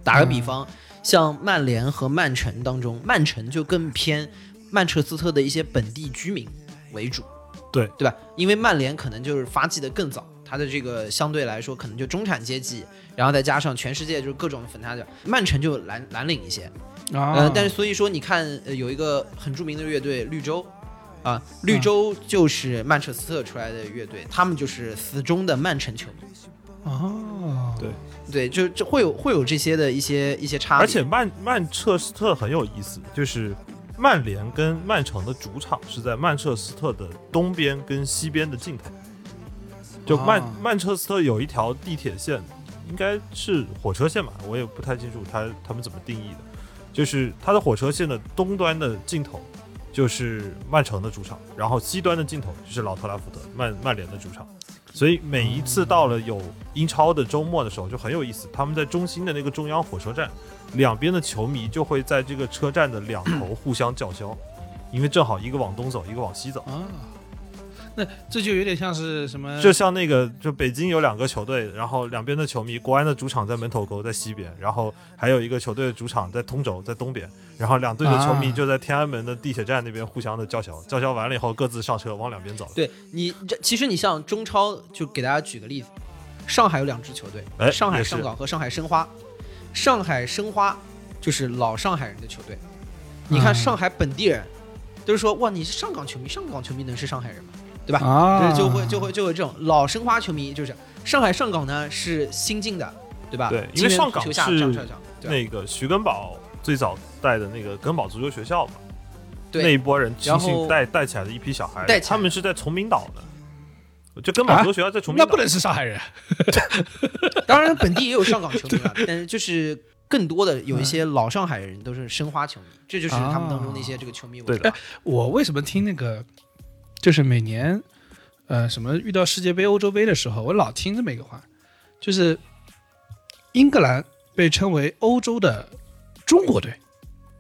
Speaker 2: 打个比方，像曼联和曼城当中，曼城就更偏曼彻斯特的一些本地居民为主。
Speaker 3: 对，
Speaker 2: 对吧？因为曼联可能就是发迹的更早，它的这个相对来说可能就中产阶级，然后再加上全世界就是各种粉他的，曼城就蓝蓝领一些。
Speaker 1: 啊，
Speaker 2: 呃，但是所以说，你看，呃，有一个很著名的乐队绿洲，啊，绿洲就是曼彻斯特出来的乐队，他们就是死忠的曼城球迷。
Speaker 1: 哦，
Speaker 3: 对
Speaker 2: 对，就就会有会有这些的一些一些差别。
Speaker 3: 而且曼曼彻斯特很有意思，就是曼联跟曼城的主场是在曼彻斯特的东边跟西边的尽头。就曼、
Speaker 1: 哦
Speaker 3: 曼彻斯特有一条地铁线，应该是火车线吧，我也不太清楚他他们怎么定义的。就是它的火车线的东端的尽头就是曼城的主场，然后西端的尽头就是老特拉福德曼曼联的主场。所以每一次到了有英超的周末的时候就很有意思，他们在中心的那个中央火车站，两边的球迷就会在这个车站的两头互相叫嚣，因为正好一个往东走，一个往西走。
Speaker 1: 啊，那这就有点像是什么？
Speaker 3: 就像那个，就北京有两个球队，然后两边的球迷，国安的主场在门头沟在西边，然后还有一个球队的主场在通州在东边，然后两队的球迷
Speaker 1: 啊
Speaker 3: 就在天安门的地铁站那边互相的叫嚣，叫嚣完了以后各自上车往两边走。
Speaker 2: 对你这其实你像中超，就给大家举个例子，上海有两支球队，
Speaker 3: 哎
Speaker 2: 上海上港和上海申花。上海申花就是老上海人的球队，你看
Speaker 1: 啊
Speaker 2: 上海本地人都是说哇你是上港球迷，上港球迷能是上海人吗？对吧？
Speaker 1: 啊，
Speaker 2: 就会就会就会这种老申花球迷就是上海上港呢是新进的，对吧？
Speaker 3: 对因为上港是那个徐根宝最早带的那个根宝足球学校嘛，
Speaker 2: 对。
Speaker 3: 那一波人亲
Speaker 2: 然后
Speaker 3: 信带带起来的一批小孩
Speaker 2: 带，
Speaker 3: 他们是在崇明岛的，就根宝足球学校在崇明岛，
Speaker 1: 那不能是上海人。
Speaker 2: 当然本地也有上港球迷了，但是就是更多的有一些老上海人都是申花球迷，这就是他们当中的一些这个球迷
Speaker 1: 我为什么听那个，就是每年，呃，什么遇到世界杯、欧洲杯的时候，我老听这么一个话，就是英格兰被称为欧洲的中国队。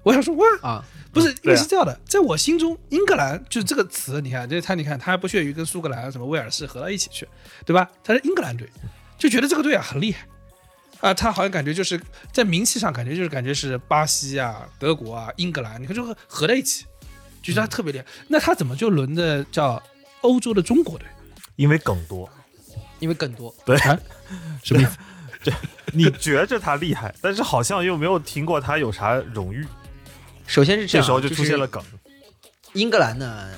Speaker 1: 我想说哇，
Speaker 2: 啊，
Speaker 1: 不是，因为是这样的，在我心中，英格兰就是这个词，你看，这他你看，他还不屑于跟苏格兰、什么威尔士合到一起去，对吧？他是英格兰队，就觉得这个队啊很厉害啊，他好像感觉就是在名气上感觉就是感觉是巴西啊、德国啊、英格兰，你看这个合在一起，就觉得他特别厉害。那他怎么就轮的叫欧洲的中国队？
Speaker 3: 因为梗多。
Speaker 2: 因为梗多。
Speaker 3: 对，
Speaker 1: 什么意思？
Speaker 3: 你觉着他厉害，但是好像又没有听过他有啥荣誉，
Speaker 2: 首先是这样，
Speaker 3: 这时候就出现了梗。
Speaker 2: 英格兰呢，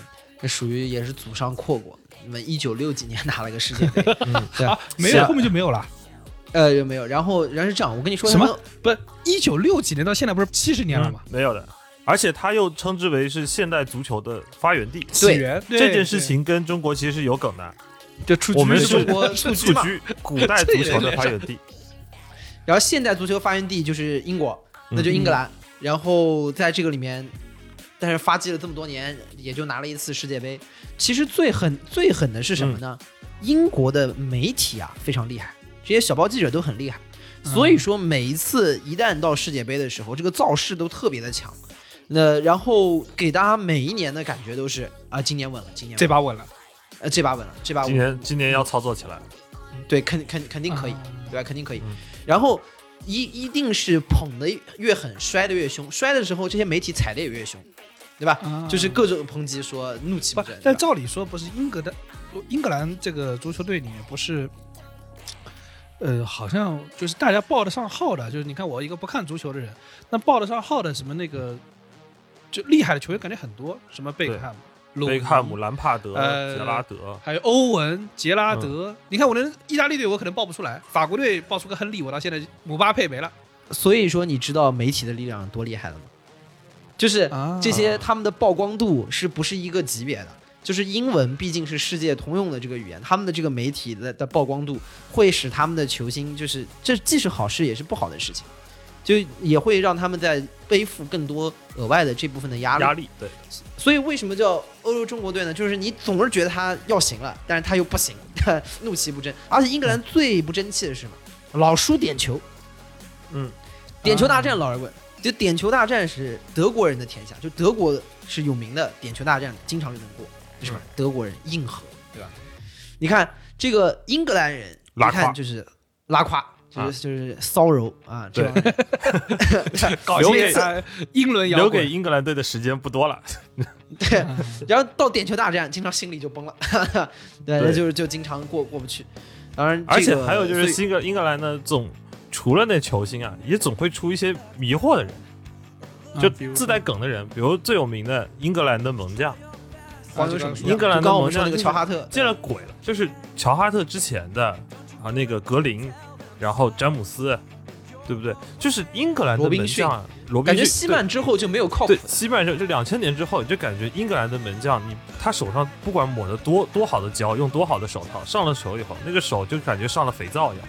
Speaker 2: 属于也是祖上阔过，你们一九六几年拿了个世界杯，对
Speaker 1: 啊，没有，后面就没有了。
Speaker 2: 呃，有没有？然后，然后是这样，我跟你说
Speaker 1: 什么？不，一九六几年到现在不是七十年了吗？
Speaker 3: 没有的，而且他又称之为是现代足球的发源地。
Speaker 1: 起源
Speaker 3: 这件事情跟中国其实是有梗的，
Speaker 1: 就出
Speaker 3: 我们是
Speaker 1: 中
Speaker 2: 国
Speaker 3: 蹴
Speaker 2: 鞠，
Speaker 3: 古代足球的发源地。
Speaker 2: 然后现代足球发源地就是英国，那就英格兰。然后在这个里面，但是发迹了这么多年，也就拿了一次世界杯。其实最狠最狠的是什么呢？英国的媒体啊非常厉害，这些小报记者都很厉害。所以说每一次一旦到世界杯的时候，这个造势都特别的强。那然后给大家每一年的感觉都是啊，今年稳了，今年
Speaker 1: 这把稳了，
Speaker 2: 呃这把稳了，这把稳了今。
Speaker 3: 年今年要操作起来，
Speaker 2: 对，肯肯肯定可以，
Speaker 1: 啊
Speaker 2: 对吧？肯定可以。
Speaker 3: 嗯
Speaker 2: 然后一一定是捧的越狠，摔的越凶，摔的时候这些媒体踩的也越凶，对吧？
Speaker 1: 啊
Speaker 2: 就是各种抨击，说怒气
Speaker 1: 不
Speaker 2: 不争。，
Speaker 1: 但照理说不是英格的英格兰这个足球队里面不是，呃，好像就是大家报得上号的，就是你看我一个不看足球的人，那报得上号的什么那个就厉害的球员感觉很多，什么贝克汉姆、
Speaker 3: 贝克汉姆、兰帕德、
Speaker 1: 呃
Speaker 3: 杰拉德，
Speaker 1: 还有欧文、杰拉德。你看我连意大利队我可能报不出来，法国队报出个亨利，我到现在姆巴佩没了。
Speaker 2: 所以说，你知道媒体的力量有多厉害了吗？就是
Speaker 1: 啊
Speaker 2: 这些他们的曝光度是不是一个级别的？就是英文毕竟是世界通用的这个语言，他们的这个媒体的的曝光度会使他们的球星，就是这既是好事也是不好的事情，就也会让他们在背负更多额外的这部分的压力。
Speaker 3: 压力对，
Speaker 2: 所以为什么叫欧洲中国队呢？就是你总是觉得他要行了，但是他又不行，怒气不争。而且英格兰最不争气的是什么？老输点球。
Speaker 3: 嗯，
Speaker 2: 点球大战老是问，就点球大战是德国人的天下，就德国是有名的点球大战，经常就能过，是吧？德国人硬核，对吧？你看这个英格兰人，一
Speaker 3: 拉胯
Speaker 2: 看就是拉胯。就
Speaker 3: 啊。
Speaker 2: 是就是骚扰啊，这
Speaker 3: 对
Speaker 1: 搞
Speaker 3: 留给
Speaker 1: 英伦摇
Speaker 3: 留给英格兰队的时间不多了。
Speaker 2: 对，然后到点球大战，经常心里就崩了，对，
Speaker 3: 对。
Speaker 2: 就是就经常过过不去。当然、这个，
Speaker 3: 而且还有就是英格英格兰呢，总除了那球星啊，也总会出一些迷惑的人，就自带梗的人，比如最有名的英格兰的门将，
Speaker 2: 黄什么
Speaker 1: 啊
Speaker 3: 英格兰的
Speaker 2: 就刚刚我们
Speaker 3: 门将
Speaker 2: 说那个乔哈特。
Speaker 3: 见了鬼了，就是乔哈特之前的啊那个格林，然后詹姆斯，对不对？就是英格兰的门将啊，罗宾
Speaker 2: 感觉西曼之后就没有靠谱。
Speaker 3: 西曼就就两千年之后，你就感觉英格兰的门将，你他手上不管抹的多多好的胶，用多好的手套，上了手以后，那个手就感觉上了肥皂一样，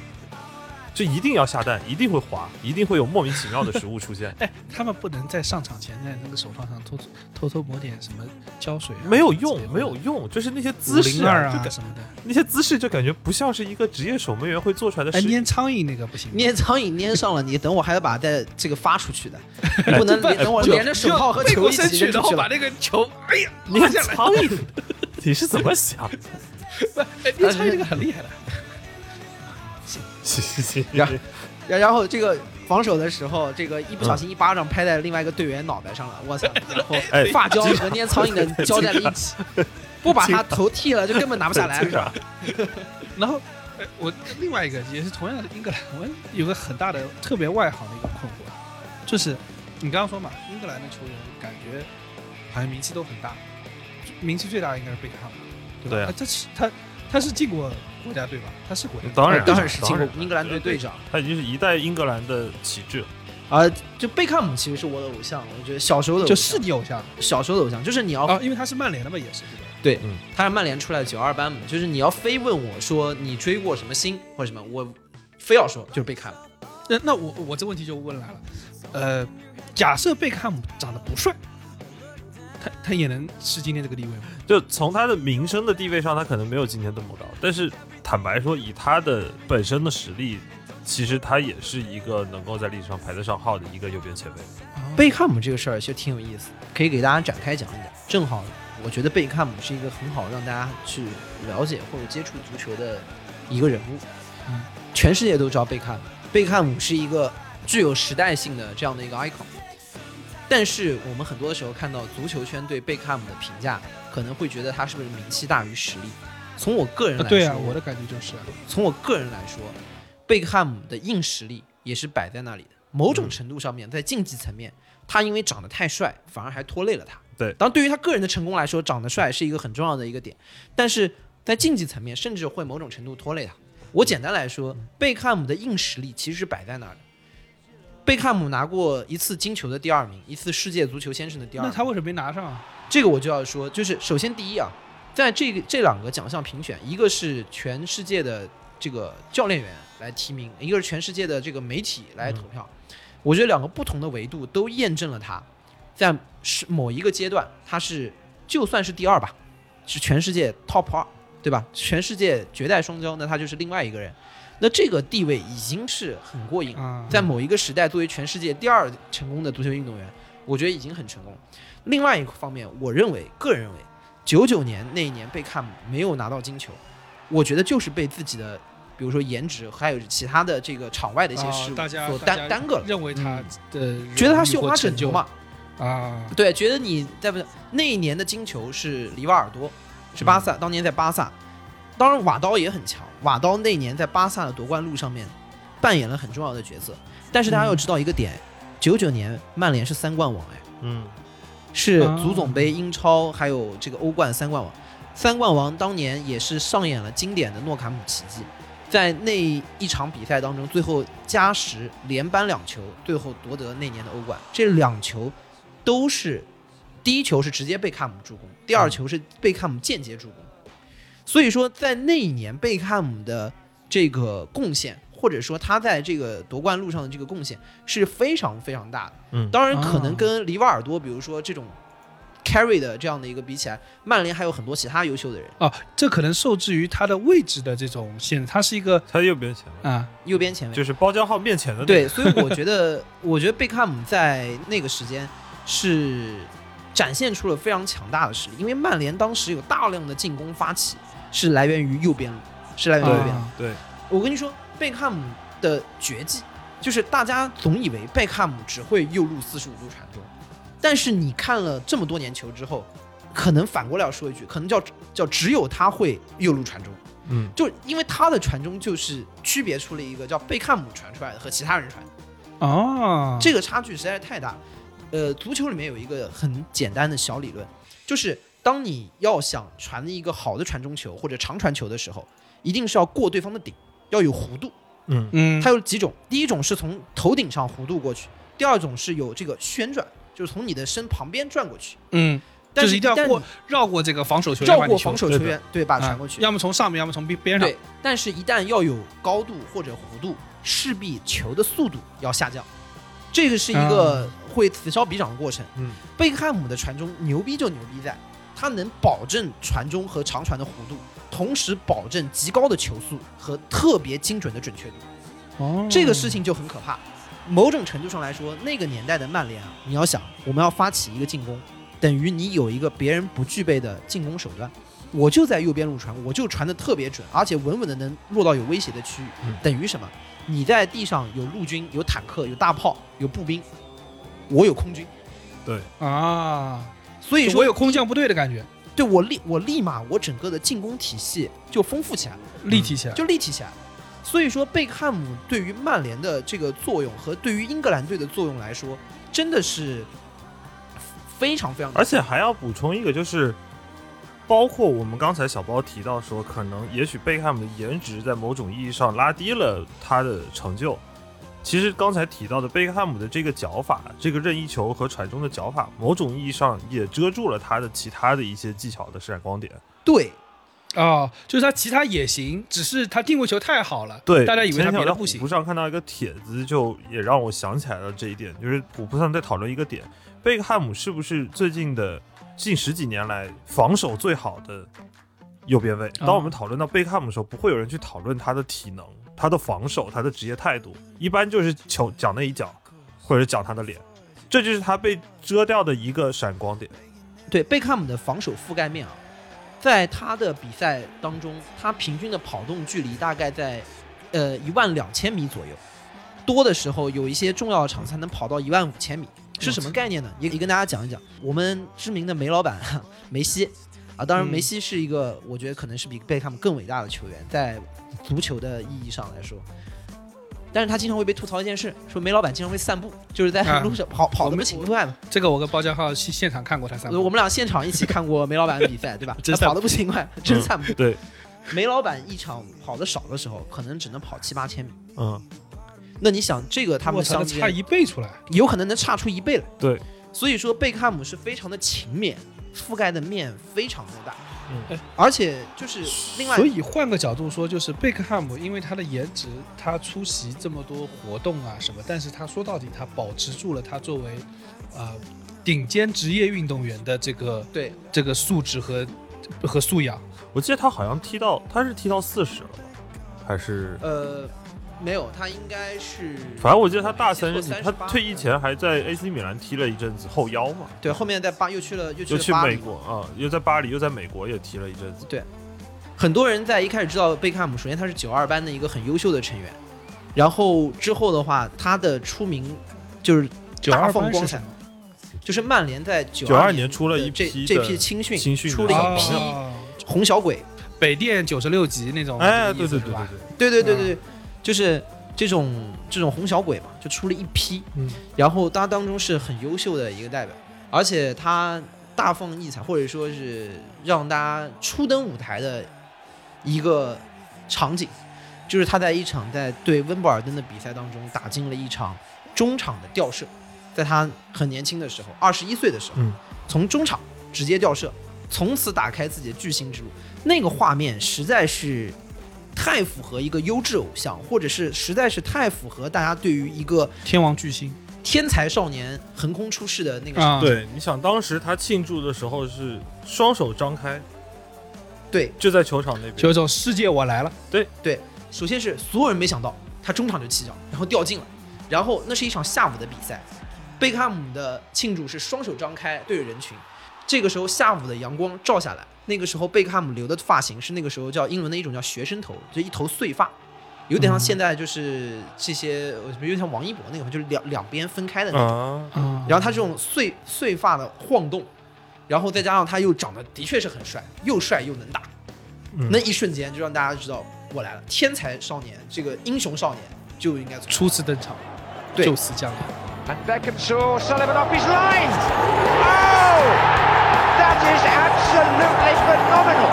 Speaker 3: 就一定要下蛋，一定会滑，一定会有莫名其妙的食物出现。
Speaker 1: 哎，他们不能在上场前在那个手套上偷偷偷抹点什么胶水、啊，
Speaker 3: 没有用没有用，就是那些姿势
Speaker 1: 啊什么的。
Speaker 3: 那些姿势就感觉不像是一个职业守门员会做出来的
Speaker 1: 哎，
Speaker 3: 事。
Speaker 1: 粘苍蝇那个不行，
Speaker 2: 粘苍蝇粘上了，你等会还要把在这个发出去的，
Speaker 3: 哎
Speaker 2: 不能
Speaker 3: 这
Speaker 2: 连等
Speaker 3: 我
Speaker 2: 连着手套和球一起
Speaker 1: 去。然后把那个球，哎呀，粘下来。
Speaker 3: 苍蝇，你是怎么想的？
Speaker 1: 哎，粘苍蝇这个很厉害的。
Speaker 3: 行行行，
Speaker 2: 呀然然后这个防守的时候，这个一不小心一巴掌拍在另外一个队员脑袋上了，我操！然后
Speaker 3: 哎
Speaker 2: 发胶和粘苍蝇的胶在了一起，不把他头剃了就根本拿不下来？
Speaker 1: 然后，呃我另外一个也是同样的英格兰，我有个很大的特别外行的一个困惑，就是你刚刚说嘛，英格兰的球员感觉好像名气都很大，名气最大的应该是贝克汉姆，对吧？
Speaker 3: 对啊
Speaker 1: 他这是他他是进过国家队吧？他是国家队，
Speaker 3: 当然
Speaker 2: 当然是进过英格兰队队长
Speaker 3: 他已经是一代英格兰的旗帜。
Speaker 2: 啊！就贝克汉姆其实是我的偶像，我觉得小时候的偶
Speaker 1: 就
Speaker 2: 像
Speaker 1: 是你偶像
Speaker 2: 小时候的偶像，就是你要
Speaker 1: 啊，因为他是曼联的嘛，也是对吧？
Speaker 2: 他是曼联出来的九二班嘛，就是你要非问我说你追过什么星或者什么，我非要说就是贝克汉姆。
Speaker 1: 那那我我这问题就问来了，呃，假设贝克汉姆长得不帅，他他也能是今天这个地位吗？
Speaker 3: 就从他的名声的地位上，他可能没有今天这么高。但是坦白说，以他的本身的实力，其实他也是一个能够在历史上排得上号的一个右边前卫。
Speaker 2: 贝克汉姆这个事儿其实挺有意思，可以给大家展开讲一讲。正好，我觉得贝克汉姆是一个很好让大家去了解或者接触足球的一个人物。
Speaker 1: 嗯，
Speaker 2: 全世界都知道贝克汉姆，贝克汉姆是一个具有时代性的这样的一个 icon。但是我们很多的时候看到足球圈对贝克汉姆的评价，可能会觉得他是不是名气大于实力。从我个人来说，
Speaker 1: 啊对啊，我的感觉就是啊，
Speaker 2: 从我个人来说，贝克汉姆的硬实力也是摆在那里的。某种程度上面，在竞技层面，他因为长得太帅，反而还拖累了他。
Speaker 3: 对
Speaker 2: 当然对于他个人的成功来说，长得帅是一个很重要的一个点，但是在竞技层面，甚至会某种程度拖累他。我简单来说，贝克汉姆的硬实力其实是摆在那儿的。贝克汉姆拿过一次金球的第二名，一次世界足球先生的第二名。
Speaker 1: 那他为什么没拿上啊？
Speaker 2: 这个我就要说，就是首先第一啊，在这个这两个奖项评选，一个是全世界的这个教练员来提名，一个是全世界的这个媒体来投票。我觉得两个不同的维度都验证了他在是某一个阶段，他是就算是第二吧，是全世界 top 二，对吧？全世界绝代双骄，那他就是另外一个人。那这个地位已经是很过瘾在某一个时代，作为全世界第二成功的足球运动员，我觉得已经很成功。另外一个方面，我认为，个人认为，九九年那一年贝克汉姆没有拿到金球，我觉得就是被自己的，比如说颜值，还有其他的这个场外的一些失误
Speaker 1: 啊大家
Speaker 2: 所耽耽搁了，
Speaker 1: 认为他的
Speaker 2: 觉得他绣花枕头嘛。
Speaker 1: 啊，
Speaker 2: 对，觉得你在那一年的金球是里瓦尔多，是巴萨，当年在巴萨，当然瓦刀也很强，瓦刀那年在巴萨的夺冠路上面扮演了很重要的角色。但是大家要知道一个点，九九年曼联是三冠王，哎，
Speaker 3: 嗯，
Speaker 2: 是
Speaker 1: 啊
Speaker 2: 足总杯、英超还有这个欧冠三冠王。三冠王当年也是上演了经典的诺坎普奇迹，在那一场比赛当中，最后加时连扳两球，最后夺得那年的欧冠。这两球都是第一球是直接贝克汉姆助攻，第二球是贝克汉姆间接助攻。所以说，在那一年贝克汉姆的这个贡献，或者说他在这个夺冠路上的这个贡献是非常非常大的。
Speaker 3: 嗯。
Speaker 2: 当然可能
Speaker 1: 哦
Speaker 2: 跟里瓦尔多，比如说这种 carry 的这样的一个比起来，曼联还有很多其他优秀的人。
Speaker 1: 哦，这可能受制于他的位置的这种限制，他是一个
Speaker 3: 他右边前卫，
Speaker 1: 啊，
Speaker 2: 右边前卫，
Speaker 3: 就是包浆号面前的那个。
Speaker 2: 对，所以我觉得，我觉得贝克汉姆在那个时间是展现出了非常强大的实力，因为曼联当时有大量的进攻发起是来源于右边路，是来源于右边。路。
Speaker 1: 啊。
Speaker 3: 对，
Speaker 2: 我跟你说，贝克汉姆的绝技就是大家总以为贝克汉姆只会右路四十五度传中，但是你看了这么多年球之后，可能反过来要说一句，可能叫叫只有他会右路传中，
Speaker 3: 嗯，
Speaker 2: 就因为他的传中就是区别出了一个叫贝克汉姆传出来的和其他人传，
Speaker 1: 哦，
Speaker 2: 这个差距实在是太大。呃，足球里面有一个很简单的小理论，就是当你要想传一个好的传中球或者长传球的时候，一定是要过对方的顶，要有弧度。
Speaker 3: 嗯，
Speaker 1: 嗯，
Speaker 2: 它有几种，第一种是从头顶上弧度过去，第二种是有这个旋转，就是从你的身旁边转过去。
Speaker 1: 嗯，
Speaker 2: 但
Speaker 1: 就是一定要过绕过这个防守球员，
Speaker 2: 绕过防守球员，对，把传过去。
Speaker 1: 要么从上面，要么从边边上
Speaker 2: 对，但是一旦要有高度或者弧度，势必球的速度要下降，这个是一个会此消彼长的过程。
Speaker 3: 嗯，
Speaker 2: 贝克汉姆的传中牛逼就牛逼在，他能保证传中和长传的弧度，同时保证极高的球速和特别精准的准确度。
Speaker 1: 哦
Speaker 2: 这个事情就很可怕。某种程度上来说，那个年代的曼联啊，你要想，我们要发起一个进攻，等于你有一个别人不具备的进攻手段。我就在右边路传，我就传的特别准，而且稳稳的能落到有威胁的区域，
Speaker 3: 嗯
Speaker 2: 等于什么？你在地上有陆军、有坦克、有大炮、有步兵，我有空军，对
Speaker 1: 啊，
Speaker 2: 所以说
Speaker 1: 我有空降部队的感觉，
Speaker 2: 对我立我立马我整个的进攻体系就丰富起来了，
Speaker 1: 立体起来。
Speaker 2: 就立体起来了。所以说，贝克汉姆对于曼联的这个作用和对于英格兰队的作用来说，真的是非常非常
Speaker 3: 而且还要补充一个，就是包括我们刚才小包提到说，可能也许贝克汉姆的颜值在某种意义上拉低了他的成就。其实刚才提到的贝克汉姆的这个脚法，这个任意球和传中的脚法，某种意义上也遮住了他的其他的一些技巧的闪光点。
Speaker 2: 对
Speaker 1: 哦，就是他其他也行，只是他定位球太好了，
Speaker 3: 对，
Speaker 1: 大家以为他别的不行
Speaker 3: 虎扑。上看到一个帖子，就也让我想起来了这一点，就是虎扑上在讨论一个点：贝克汉姆是不是最近的近十几年来防守最好的右边卫？当我们讨论到贝克汉姆的时候，不会有人去讨论他的体能、他的防守、他的职业态度，一般就是球讲那一脚，或者讲他的脸，这就是他被遮掉的一个闪光点。
Speaker 2: 对，贝克汉姆的防守覆盖面啊，在他的比赛当中，他平均的跑动距离大概在呃一万两千米左右，多的时候有一些重要的场次还能跑到一万五千米，是什么概念呢？也也跟大家讲一讲，我们知名的梅老板 梅西。啊，当然
Speaker 1: 嗯。
Speaker 2: 梅西是一个我觉得可能是比贝克汉姆更伟大的球员，在足球的意义上来说。但是他经常会被吐槽一件事，说梅老板经常会散步，就是在
Speaker 1: 啊
Speaker 2: 路上跑跑的不勤快嘛。
Speaker 1: 这个我跟包家浩去现场看过他散步，
Speaker 2: 我们俩现场一起看过梅老板的比赛，对吧？他跑的不勤快，真散步。
Speaker 3: 对，
Speaker 2: 梅老板一场跑的少的时候，可能只能跑七八千米。
Speaker 3: 嗯，
Speaker 2: 那你想，这个他们相
Speaker 1: 差一倍出来。
Speaker 2: 有可能能差出一倍来。
Speaker 3: 对，
Speaker 2: 所以说贝克汉姆是非常的勤勉，覆盖的面非常的大。
Speaker 3: 嗯
Speaker 2: 而且就是另外
Speaker 1: 所，以换个角度说，就是贝克汉姆，因为他的颜值，他出席这么多活动啊什么，但是他说到底，他保持住了他作为呃顶尖职业运动员的这个
Speaker 2: 对
Speaker 1: 这个素质和和素养。
Speaker 3: 我记得他好像踢到他是踢到四十了吧，还是？
Speaker 2: 呃没有，他应该是
Speaker 3: 反正我记得他大三他退役前还在 AC 米兰踢了一阵子后腰嘛，
Speaker 2: 对后面在巴又去了又去
Speaker 3: 又去美国啊，又在巴黎，又在美国也踢了一阵子。对。
Speaker 2: 很多人在一开始知道贝克汉姆，首先他是九二班的一个很优秀的成员，然后之后的话，他的出名就是
Speaker 1: 九
Speaker 2: 大
Speaker 1: 二班是什
Speaker 2: 放光彩？，就是曼联在九
Speaker 3: 九二
Speaker 2: 年
Speaker 3: 年出了一
Speaker 2: 这这
Speaker 3: 批
Speaker 2: 青训，
Speaker 3: 青训
Speaker 2: 出了一
Speaker 3: 啊
Speaker 2: 批
Speaker 1: 哦。
Speaker 2: 红小鬼，
Speaker 1: 北电九十六级那种，
Speaker 3: 哎，
Speaker 1: 这个
Speaker 3: 对对？对对对，
Speaker 2: 对对对对，就是这种这种红小鬼嘛，就出了一批，
Speaker 3: 嗯，
Speaker 2: 然后他当中是很优秀的一个代表，而且他大放异彩，或者说是让大家初登舞台的一个场景，就是他在一场在对温布尔登的比赛当中打进了一场中场的吊射，在他很年轻的时候，二十一岁的时候，
Speaker 3: 嗯。
Speaker 2: 从中场直接吊射，从此打开自己的巨星之路。那个画面实在是太符合一个优质偶像，或者是实在是太符合大家对于一个
Speaker 1: 天王巨星。
Speaker 2: 天才少年横空出世的那个、
Speaker 1: 啊，，
Speaker 3: 对，你想当时他庆祝的时候是双手张开，
Speaker 2: 对。
Speaker 3: 就在球场那边，
Speaker 1: 就有种世界我来了，对。对。
Speaker 2: 首先是所有人没想到他中场就起脚，然后掉进了，然后那是一场下午的比赛，贝克汉姆的庆祝是双手张开对着人群，这个时候下午的阳光照下来，那个时候贝克汉姆留的发型是那个时候叫英伦的一种叫学生头，就一头碎发。有点像现在就是这些，呃有点像王一博那个，就是两两边分开的那种。然后他这种碎碎发的晃动，然后再加上他又长得的确是很帅，又帅又能打，
Speaker 3: 嗯
Speaker 2: 那一瞬间就让大家知道我来了，天才少年，这个英雄少年就应该
Speaker 1: 初次登场，
Speaker 2: 对
Speaker 1: 就此降临。
Speaker 4: And Beckham saw Sullivan off his line. Oh! That is absolutely phenomenal.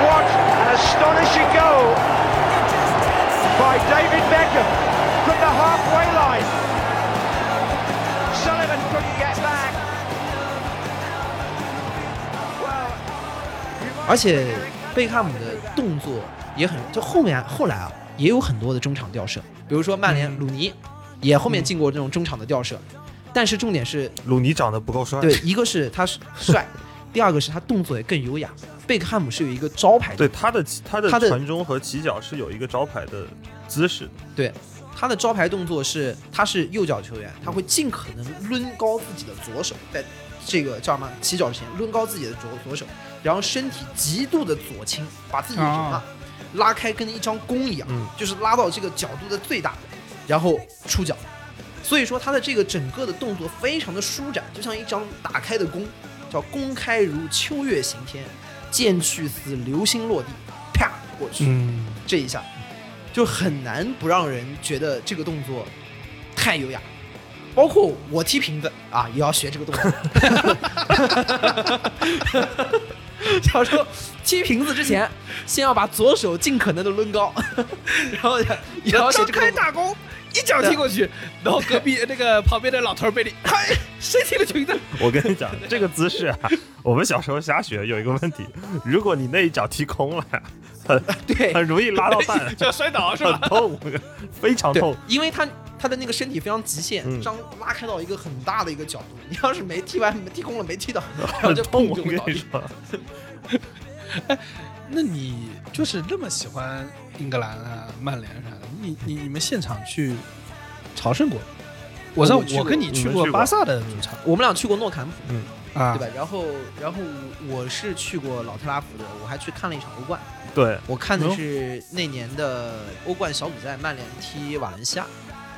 Speaker 4: What an astonishing goal by David Beckham from the halfway line. Sullivan couldn't get back.
Speaker 2: 而且贝克汉姆的动作也很，就后面后来啊也有很多的中场吊射，比如说曼联
Speaker 1: 嗯
Speaker 2: 鲁尼也后面进过这种中场的吊射，但是重点是
Speaker 3: 鲁尼长得不够帅，
Speaker 2: 对，一个是他是帅，第二个是他动作也更优雅。贝克汉姆是有一个招牌的，
Speaker 3: 对他的他的传中和起脚是有一个招牌的姿势对，
Speaker 2: 他的招牌动作是，他是右脚球员，他会尽可能抡高自己的左手，在这个叫什么起脚之前抡高自己的左左手，然后身体极度的左倾，把自己什么啊。拉开，跟一张弓一样，
Speaker 3: 嗯。
Speaker 2: 就是拉到这个角度的最大，然后出脚。所以说他的这个整个的动作非常的舒展，就像一张打开的弓，叫弓开如秋月行天，箭去似流星落地，啪过去。
Speaker 1: 嗯，
Speaker 2: 这一下，就很难不让人觉得这个动作太优雅。包括我踢瓶子啊，也要学这个动作。小时候踢瓶子之前，先要把左手尽可能的抡高，然后也要学
Speaker 1: 张。开大弓，一脚踢过去，然后隔壁那个旁边的老头被你，嗨，谁踢的裙子？
Speaker 3: 我跟你讲，这个姿势啊，我们小时候瞎学有一个问题，如果你那一脚踢空了，很
Speaker 2: 对
Speaker 3: 很容易拉到蛋，
Speaker 1: 就要摔倒是吧？
Speaker 3: 很痛，非常痛。，
Speaker 2: 因为他他的那个身体非常极限，
Speaker 3: 嗯
Speaker 2: 张拉开到一个很大的一个角度，你要是没踢完，没踢空了，没踢到，然后就
Speaker 3: 很痛，
Speaker 2: 砰
Speaker 3: 我跟
Speaker 2: 就会倒地。
Speaker 1: 那你就是那么喜欢英格兰啊、曼联啥的，你你你们现场去朝圣过？我
Speaker 2: 我
Speaker 1: 我跟你去
Speaker 3: 过
Speaker 1: 过巴萨的主场
Speaker 2: 我们俩去过诺坎普，
Speaker 1: 啊，
Speaker 2: 对吧？然后，然后我是去过老特拉福德，我还去看了一场欧冠。
Speaker 3: 对，
Speaker 2: 我看的是那年的欧冠小组赛，曼联踢瓦伦西亚。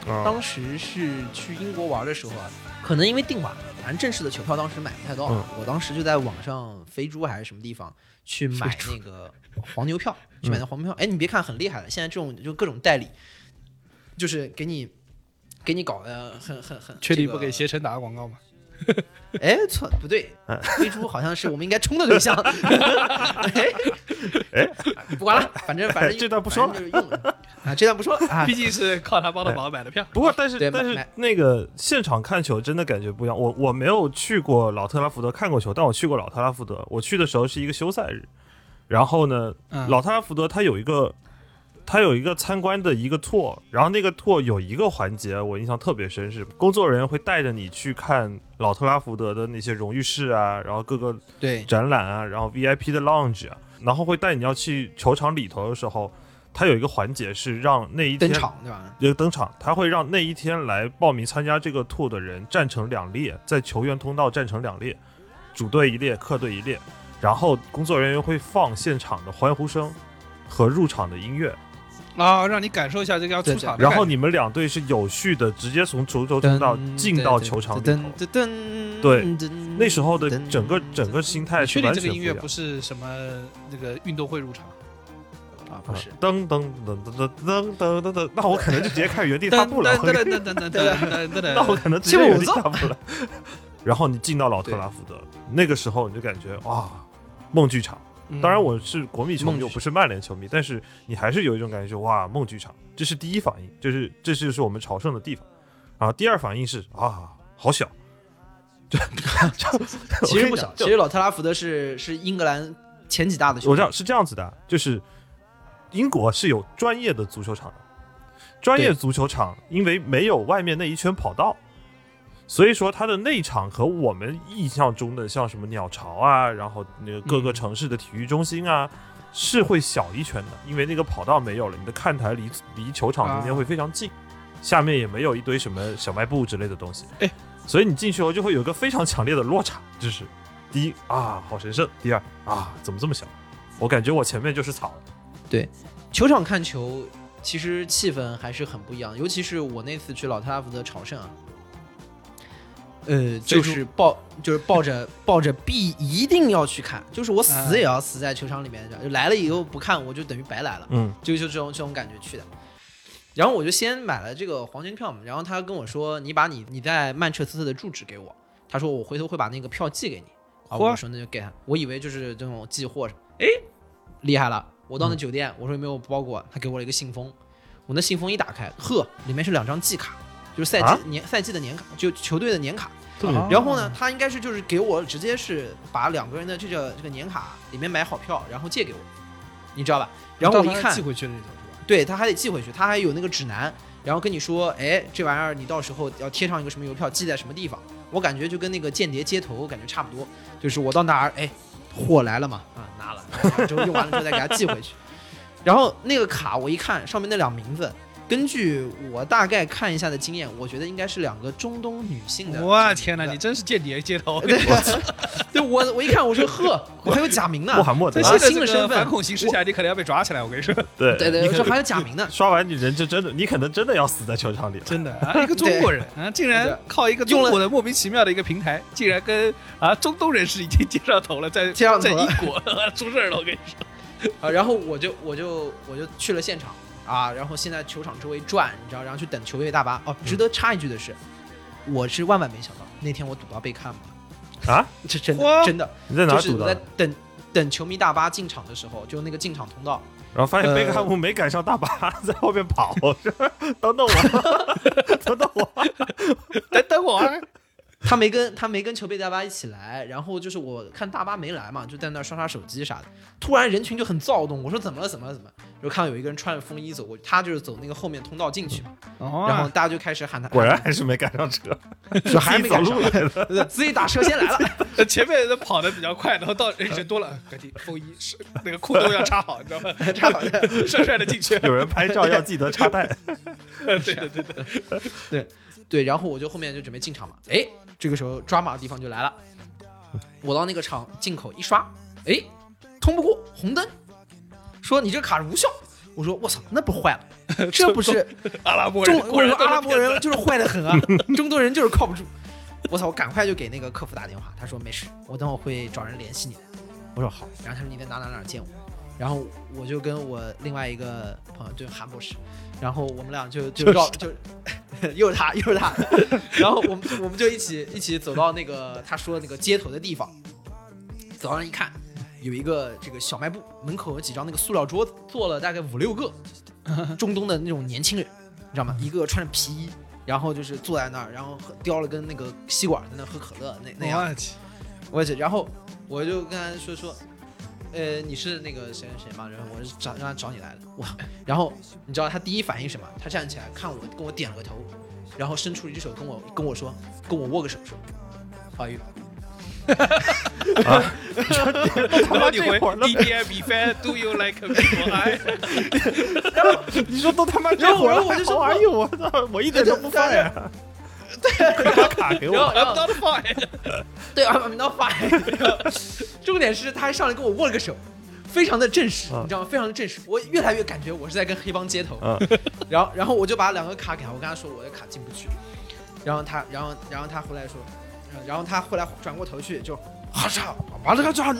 Speaker 3: 啊
Speaker 2: 当时是去英国玩的时候啊，可能因为订晚了，反正正式的球票当时买不太到。
Speaker 3: 嗯
Speaker 2: 我当时就在网上飞猪还是什么地方去买那个黄牛票，去买那黄牛票。哎，你别看很厉害了，现在这种就各种代理，就是给你给你搞的很很很。
Speaker 1: 确定不给携程打个广告吗？
Speaker 2: 哎，错不对
Speaker 3: 哎，
Speaker 2: 飞猪好像是我们应该冲的对象。哎
Speaker 3: 哎，
Speaker 2: 不管了，反正反正
Speaker 3: 这段不说了
Speaker 2: 啊，这段不说了啊
Speaker 1: 毕。竟是靠他帮的忙买的票。
Speaker 3: 不过，但是但是那个现场看球真的感觉不一样。我我没有去过老特拉福德看过球，但我去过老特拉福德。我去的时候是一个休赛日，然后呢，
Speaker 1: 嗯
Speaker 3: 老特拉福德它有一个它有一个参观的一个 tour，然后那个 tour 有一个环节我印象特别深，是工作人员会带着你去看老特拉福德的那些荣誉室啊，然后各个
Speaker 2: 对，
Speaker 3: 展览啊，然后 VIP 的 lounge 啊，然后会带你要去球场里头的时候，他有一个环节是让那一天
Speaker 2: 登场对吧？
Speaker 3: 一个登场，他会让那一天来报名参加这个 tour 的人站成两列，在球员通道站成两列，主队一列，客队一列，然后工作人员会放现场的欢呼声和入场的音乐，
Speaker 1: 啊，让你感受一下这个要出场的。
Speaker 3: 然后你们两队是有序的直接从足球通道进到球场里头。
Speaker 2: 噔噔噔，
Speaker 3: 对那时候的整个整个心态
Speaker 1: 确定
Speaker 3: 是完全不一样
Speaker 1: 这个音乐不。是什么那个运动会入场？
Speaker 2: 啊，不是，
Speaker 3: 噔噔噔噔噔噔噔噔噔，那我可能就直接开始原地踏步了。
Speaker 1: 噔噔噔噔噔噔噔噔
Speaker 3: 那我。可能直接原地踏步了。然后你进到老特拉福德，那个时候你就感觉哇，梦剧场。当然我是国米球迷，
Speaker 2: 梦剧。
Speaker 3: 我不是曼联球迷，但是你还是有一种感觉，哇，梦剧场，这是第一反应，就是这就是我们朝圣的地方。然后第二反应是啊，好小，就就
Speaker 2: 其实不小。其实老特拉福德是是英格兰前几大的球场
Speaker 3: 我知道，是这样子的，就是英国是有专业的足球场的，专业足球场因为没有外面那一圈跑道，所以说它的内场和我们印象中的像什么鸟巢啊，然后那个各个
Speaker 1: 嗯
Speaker 3: 城市的体育中心啊。是会小一圈的，因为那个跑道没有了，你的看台离离球场中间
Speaker 1: 啊
Speaker 3: 会非常近，下面也没有一堆什么小卖部之类的东西，
Speaker 1: 哎，
Speaker 3: 所以你进去后就会有一个非常强烈的落差，就是第一啊好神圣，第二啊怎么这么小？我感觉我前面就是草，对
Speaker 2: 球场看球，其实气氛还是很不一样。尤其是我那次去老特拉福德朝圣啊，呃，就是抱就是抱着抱着必一定要去看，就是我死也要死在球场里面，就来了以后不看我就等于白来了，
Speaker 3: 嗯
Speaker 2: 就就这种这种感觉去的。然后我就先买了这个黄金票嘛，然后他跟我说，你把你你在曼彻斯特的住址给我，他说我回头会把那个票寄给你。啊，我说那就给他，我以为就是这种寄货什么，哎，厉害了！我到那酒店，我说有没有包裹，他给我了一个信封，我那信封一打开，呵，里面是两张季卡，就是赛季、
Speaker 3: 啊
Speaker 2: 年赛季的年卡，就球队的年卡。然后呢，他应该是就是给我直接是把两个人的这个这个年卡里面买好票，然后借给我，你知道吧？然后我一看
Speaker 1: 寄，回去那种是吧？
Speaker 2: 对他还得寄回去，他还有那个指南，然后跟你说，哎，这玩意儿你到时候要贴上一个什么邮票，寄在什么地方。我感觉就跟那个间谍接头感觉差不多，就是我到哪儿，哎，货来了嘛，啊，拿了，然后之后用完了之后再给他寄回去。然后那个卡我一看，上面那两名字根据我大概看一下的经验，我觉得应该是两个中东女性的。
Speaker 1: 我天哪，你真是间谍接头！
Speaker 2: 对，对我我一看我说呵，我还有假名呢
Speaker 3: 穆。罕默德
Speaker 1: 这
Speaker 2: 新的身份
Speaker 1: 反恐形势下，你可能要被抓起来。我跟你说，
Speaker 3: 对
Speaker 2: 对对，
Speaker 3: 你
Speaker 2: 说还有假名呢。
Speaker 3: 刷完你人就真的，你可能真的要死在球场里了。
Speaker 1: 真的啊，一个中国人啊，竟然靠一个中国的莫名其妙的一个平台，竟然跟啊中东人士已经接上头了，在在
Speaker 2: 接上头了
Speaker 1: 英国出事儿了。我跟你说，
Speaker 2: 啊，然后我就我就我就去了现场啊，然后现在球场周围转，你知道，然后去等球队大巴。哦，值得插一句的是，我是万万没想到，那天我赌到贝克汉姆了，
Speaker 3: 啊？
Speaker 2: 这真的真的，
Speaker 3: 你在哪
Speaker 2: 就是我在？等等球迷大巴进场的时候，就那个进场通道，
Speaker 3: 然后发现贝克汉姆没赶上大巴，在后面跑，等等我，等等我。
Speaker 1: 等等我啊，
Speaker 2: 他没跟他没跟球贝大巴一起来，然后就是我看大巴没来嘛，就在那儿刷刷手机啥的。突然人群就很躁动，我说怎么了怎么了怎么了？然后看到有一个人穿着风衣走过去，他就是走那个后面通道进去嘛，
Speaker 1: 哦
Speaker 2: 然后大家就开始喊他，
Speaker 3: 果然还是没赶上车，
Speaker 2: 说还没赶上
Speaker 3: 自己走路来的。
Speaker 2: 对自己打车先来了。
Speaker 1: 呃 前面人跑的比较快，然后到人人多了，赶紧风衣是那个裤兜要插好，你知道吗？
Speaker 2: 插好的
Speaker 1: 帅帅的进去。
Speaker 3: 有人拍照要记得插带。
Speaker 1: 对对对对，
Speaker 2: 对，然后我就后面就准备进场嘛，哎，这个时候抓马的地方就来了，我到那个场进口一刷，哎，通不过红灯，说你这卡是无效。我说我操，那不坏了，这不是
Speaker 1: 阿拉伯人
Speaker 2: 我说阿拉伯人就是坏的很啊，中东人就是靠不住。我操，我赶快就给那个客服打电话，他说没事，我等会会找人联系你的。我说好，然后他说你在哪哪哪见我，然后我就跟我另外一个朋友，就是韩博士，然后我们俩就就绕就又是他又是他，然后我们我们就一起一起走到那个他说的那个街头的地方，走上一看，有一个这个小卖部门口有几张那个塑料桌子，坐了大概五六个中东的那种年轻人，你知道吗？一个穿着皮衣，然后就是坐在那儿，然后叼了根那个吸管在那喝可乐，那那样。
Speaker 1: 我去，
Speaker 2: 我去，然后我就跟他说说，呃，你是那个谁谁谁吗？然后我是找让他找你来的，哇！然后你知道他第一反应是什么？他站起来看我，跟我点了个头，然后伸出一只手跟我跟我说，跟我握个手说，How are you？
Speaker 1: 然后你回 D D I B fan Do you like me？我爱。
Speaker 3: 你说都他妈这
Speaker 2: 然后
Speaker 3: 会儿了，
Speaker 2: 我就说
Speaker 3: 哎呦我操，我一点都不犯呀！对，把卡给我。
Speaker 1: I'm not fine。
Speaker 2: 对啊，I'm not fine。重点是他还上来跟我握了个手，非常的正式，
Speaker 3: 嗯
Speaker 2: 你知道吗？非常的正式。我越来越感觉我是在跟黑帮接头。
Speaker 3: 嗯，
Speaker 2: 然后然后我就把两个卡给他，我跟他说我的卡进不去，然后他然后然后他回来说，呃然后他后来转过头去就。哈嚓，把这个这样，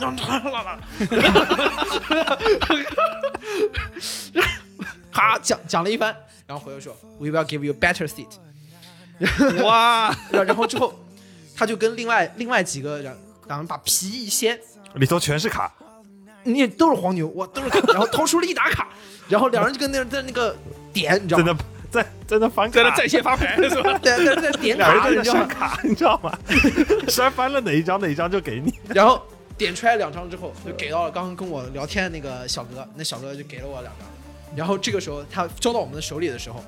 Speaker 2: 哈讲讲了一番，然后回头说，We will give you better seat。
Speaker 1: 哇，
Speaker 2: 然后之后，他就跟另外另外几个人，然后把皮一掀，
Speaker 3: 里头全是卡，
Speaker 2: 你都是黄牛，哇都是卡，然后掏出了一沓卡，然后两人就跟那在那个点，你知道吗？
Speaker 3: 在那在在那翻卡，
Speaker 1: 在那在线发牌 是吧？
Speaker 2: 在点卡，你知道吗？
Speaker 3: 删卡，你知道吗？删翻了哪一张哪一张就给你。
Speaker 2: 然后点出来两张之后，就给到了刚刚跟我聊天的那个小哥，那小哥就给了我两张。然后这个时候他交到我们的手里的时候，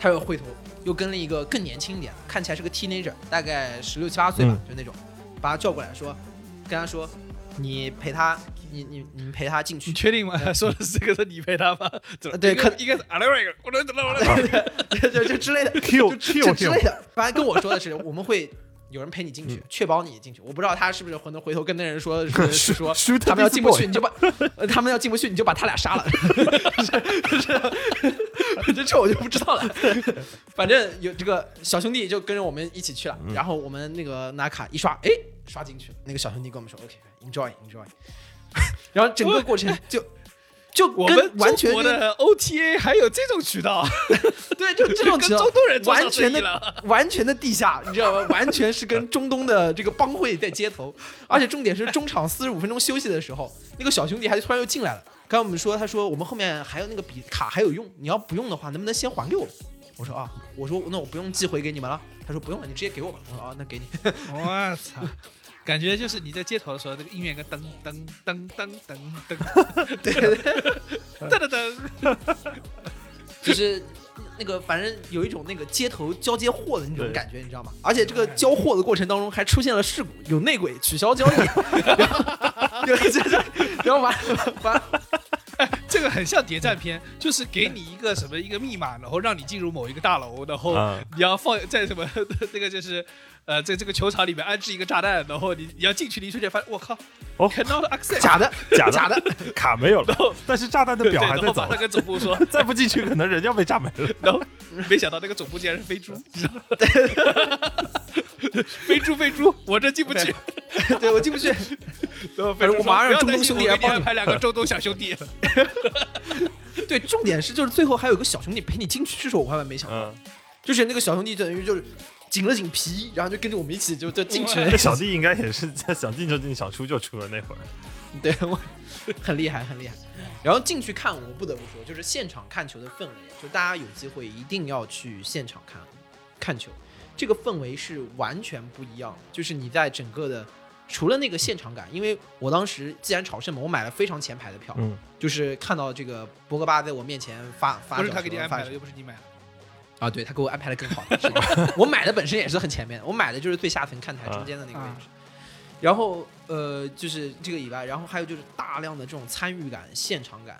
Speaker 2: 他又回头又跟了一个更年轻一点，看起来是个 teenager，大概十六七八岁吧，就那种，把他叫过来说，跟他说，你陪他，你你你陪他进去
Speaker 1: 你。确定吗？说的是这个是你陪他吗？怎么
Speaker 2: 对可
Speaker 1: 应该应该是啊另外一个，我能怎么我能
Speaker 2: 就 就之类的
Speaker 3: Q
Speaker 2: 就之类的。反正跟我说的是，我们会有人陪你进去，确保你进去。我不知道他是不是回头回头跟那人说是是说他们要进不去，你就把呃他们要进不去，你就把他俩杀了。这这我就不知道了。反正有这个小兄弟就跟着我们一起去了，然后我们那个拿卡一刷，哎，刷进去了。那个小兄弟跟我们说，OK，enjoy enjoy。然后整个过程就 就跟
Speaker 1: 我们
Speaker 2: 完全
Speaker 1: 的 OTA 还有这种渠道，
Speaker 2: 对，就这种
Speaker 1: 跟
Speaker 2: 渠道
Speaker 1: 中东人
Speaker 2: 完全的完全的地下，你知道吗？完全是跟中东的这个帮会在接头，而且重点是中场四十五分钟休息的时候，那个小兄弟还突然又进来了。刚刚我们说，他说我们后面还有那个笔卡还有用，你要不用的话，能不能先还给我？我说啊，我说那我不用寄回给你们了。他说不用了，你直接给我吧。我说啊，那给你。
Speaker 1: 我操！感觉就是你在街头的时候，那个音乐跟噔噔噔噔噔噔，
Speaker 2: 对对对，
Speaker 1: 噔噔噔，
Speaker 2: 就是那个反正有一种那个街头交接货的那种感觉，你知道吗？而且这个交货的过程当中还出现了事故，有内鬼取消交易，然后然后完完
Speaker 1: 这个很像谍战片，就是给你一个什么一个密码，然后让你进入某一个大楼，然后
Speaker 3: 啊。
Speaker 1: 你要放在什么 那个就是呃在这个球场里面安置一个炸弹，然后你你要进去，你一瞬间发现我靠
Speaker 3: 哦
Speaker 1: ，cannot access，
Speaker 2: 假的，
Speaker 3: 假的。
Speaker 2: 假的，
Speaker 3: 卡没有了。
Speaker 1: 然后，
Speaker 3: 但是炸弹的，表还在走。
Speaker 1: 然后马，上跟总部说，
Speaker 3: 再不进去可能人要被炸没了。
Speaker 1: 然后没想到那个总部竟然是飞猪，你知道吗？飞猪飞猪，我这进不去。
Speaker 2: 对我进不去。
Speaker 1: 然后飞猪
Speaker 2: 我马上让中东兄弟
Speaker 1: 我
Speaker 2: 来帮你
Speaker 1: 给你安排两个中东小兄弟。
Speaker 2: 对，重点是就是最后还有个小兄弟陪你进去，这是我万万没想到，
Speaker 3: 嗯，
Speaker 2: 就是那个小兄弟等于就是紧了紧皮，然后就跟着我们一起就就进去了
Speaker 3: 这。小弟应该也是在想进就进，想出就出的那会儿。
Speaker 2: 对我很厉害，很厉害。然后进去看，我不得不说，就是现场看球的氛围，就大家有机会一定要去现场看看球，这个氛围是完全不一样的。就是你在整个的，除了那个现场感，因为我当时既然朝圣嘛，我买了非常前排的票，
Speaker 3: 嗯，
Speaker 2: 就是看到这个博格巴在我面前发发
Speaker 1: 不是他给你安排的，又不是你买的。
Speaker 2: 啊，对他给我安排的更好。是的 我买的本身也是很前面的，我买的就是最下层看台中间的那个位置。然后呃，就是这个以外，然后还有就是大量的这种参与感、现场感、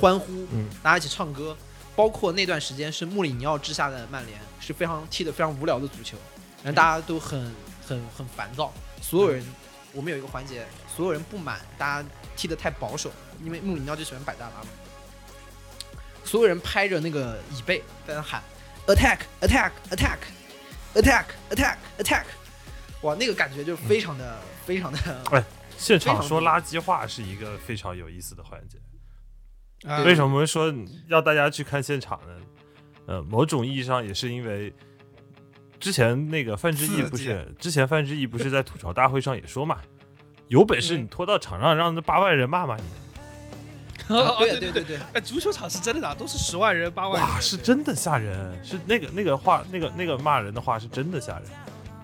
Speaker 2: 欢呼，
Speaker 3: 嗯
Speaker 2: 大家一起唱歌，包括那段时间是穆里尼奥之下的曼联是非常踢得非常无聊的足球，然后大家都很很很烦躁，所有人。我们有一个环节，所有人不满，大家踢得太保守，因为穆里尼奥就喜欢摆大巴嘛。所有人拍着那个椅背在那喊 attack attack attack attack attack attack，哇，那个感觉就非常的非常的
Speaker 3: 现场说垃圾话是一个非常有意思的环节。
Speaker 1: 啊
Speaker 3: 为什么说要大家去看现场呢？呃，某种意义上也是因为之前那个范志毅不是之前范志毅不是在吐槽大会上也说嘛，有本事你拖到场上让那八万人骂骂你。
Speaker 1: 哦
Speaker 2: 对
Speaker 1: 对
Speaker 2: 对对对，
Speaker 1: 哎，足球场是真的打，都是十万人、八万人。
Speaker 3: 哇，是真的吓人，是那个那个话，那个那个骂人的话是真的吓人。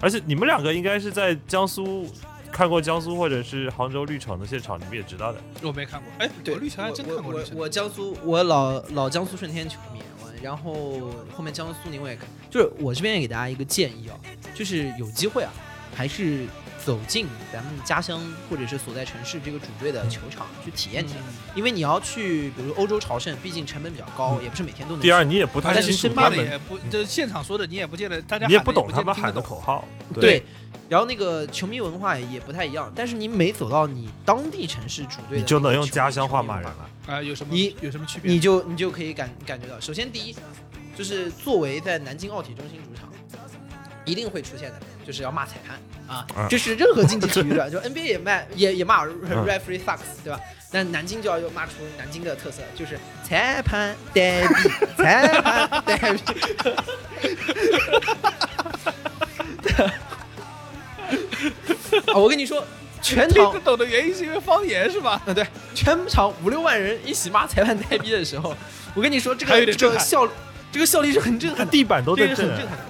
Speaker 3: 而且你们两个应该是在江苏看过江苏或者是杭州绿城的现场，你们也知道的。
Speaker 1: 我没看过。哎，
Speaker 2: 对，
Speaker 1: 绿城还真看过
Speaker 2: 我我
Speaker 1: 绿城。
Speaker 2: 我江苏，我老老江苏舜天球迷，我然后后面江苏苏宁我也看，就是我这边也给大家一个建议啊，就是有机会啊，还是走进咱们家乡或者是所在城市这个主队的球场去体验体验，因为你要去，比如欧洲朝圣，毕竟成本比较高，也不是每天都能去。
Speaker 3: 第二，你也不太
Speaker 2: 但是
Speaker 3: 清楚
Speaker 2: 身边
Speaker 3: 他们，
Speaker 1: 的也不，这现场说的你也不见得，大家
Speaker 3: 你也
Speaker 1: 喊的
Speaker 3: 不懂他们喊的口号。
Speaker 2: 对，然后那个球迷文化也不太一样，但是你每走到你当地城市主队
Speaker 3: 你就能用家乡话骂人了。
Speaker 1: 啊，有什么
Speaker 2: 你
Speaker 1: 有什么区别？
Speaker 2: 你就你就可以感感觉到，首先第一，就是作为在南京奥体中心主场，一定会出现的，就是要骂裁判啊，
Speaker 3: 嗯
Speaker 2: 这是任何竞技体育的，就 NBA 也骂也也骂 referee sucks，对吧？但南京就要又骂出南京的特色，就是裁判呆逼，裁判呆逼。啊，我跟你说，全场
Speaker 1: 听得懂的原因是因为方言是吧？
Speaker 2: 啊，对，全场五六万人一起骂裁判呆逼的时候，我跟你说，这个这个效这个效力是很震撼的，
Speaker 3: 地板都在震
Speaker 2: 很震撼的。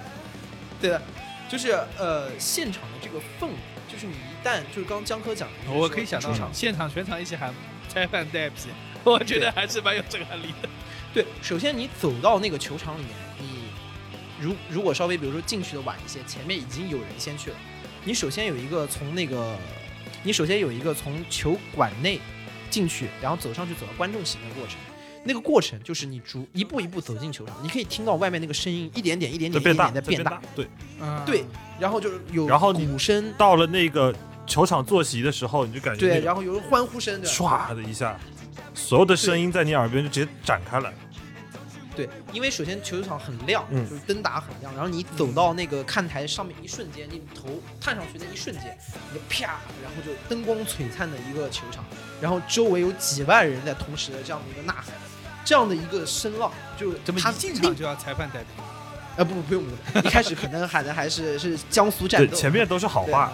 Speaker 2: 对的，就是呃，现场的这个氛围，就是你一旦就是刚刚江科讲的，
Speaker 1: 我可以想到
Speaker 2: 出场，
Speaker 1: 现场全场一起喊拆饭带皮，我觉得还是蛮有震撼力的。
Speaker 2: 对，首先你走到那个球场里面，你如如果稍微比如说进去的晚一些，前面已经有人先去了，你首先有一个从那个，你首先有一个从球馆内进去，然后走上去走到观众席的过程。那个过程就是你逐一步一步走进球场，你可以听到外面那个声音一点点、一点点、一点
Speaker 3: 在变大，
Speaker 2: 点在变大。
Speaker 3: 对，
Speaker 1: 嗯，
Speaker 2: 对，然后就是有
Speaker 3: 然后你
Speaker 2: 鼓声，
Speaker 3: 到了那个球场坐席的时候，你就感觉
Speaker 2: 对，
Speaker 3: 那个
Speaker 2: 然后有人欢呼声，对？
Speaker 3: 唰的一下，所有的声音在你耳边就直接展开了。
Speaker 2: 对，因为首先球场很亮，
Speaker 3: 嗯
Speaker 2: 就是灯打很亮，然后你走到那个看台上面一瞬间，你头探上去那一瞬间，你就啪，然后就灯光璀璨的一个球场，然后周围有几万人在同时的这样的一个呐喊，这样的一个声浪，就他
Speaker 1: 怎么一进场就要裁判带皮？
Speaker 2: 呃不不不用不用，一开始可能喊的还是是江苏战
Speaker 3: 前面都是好话，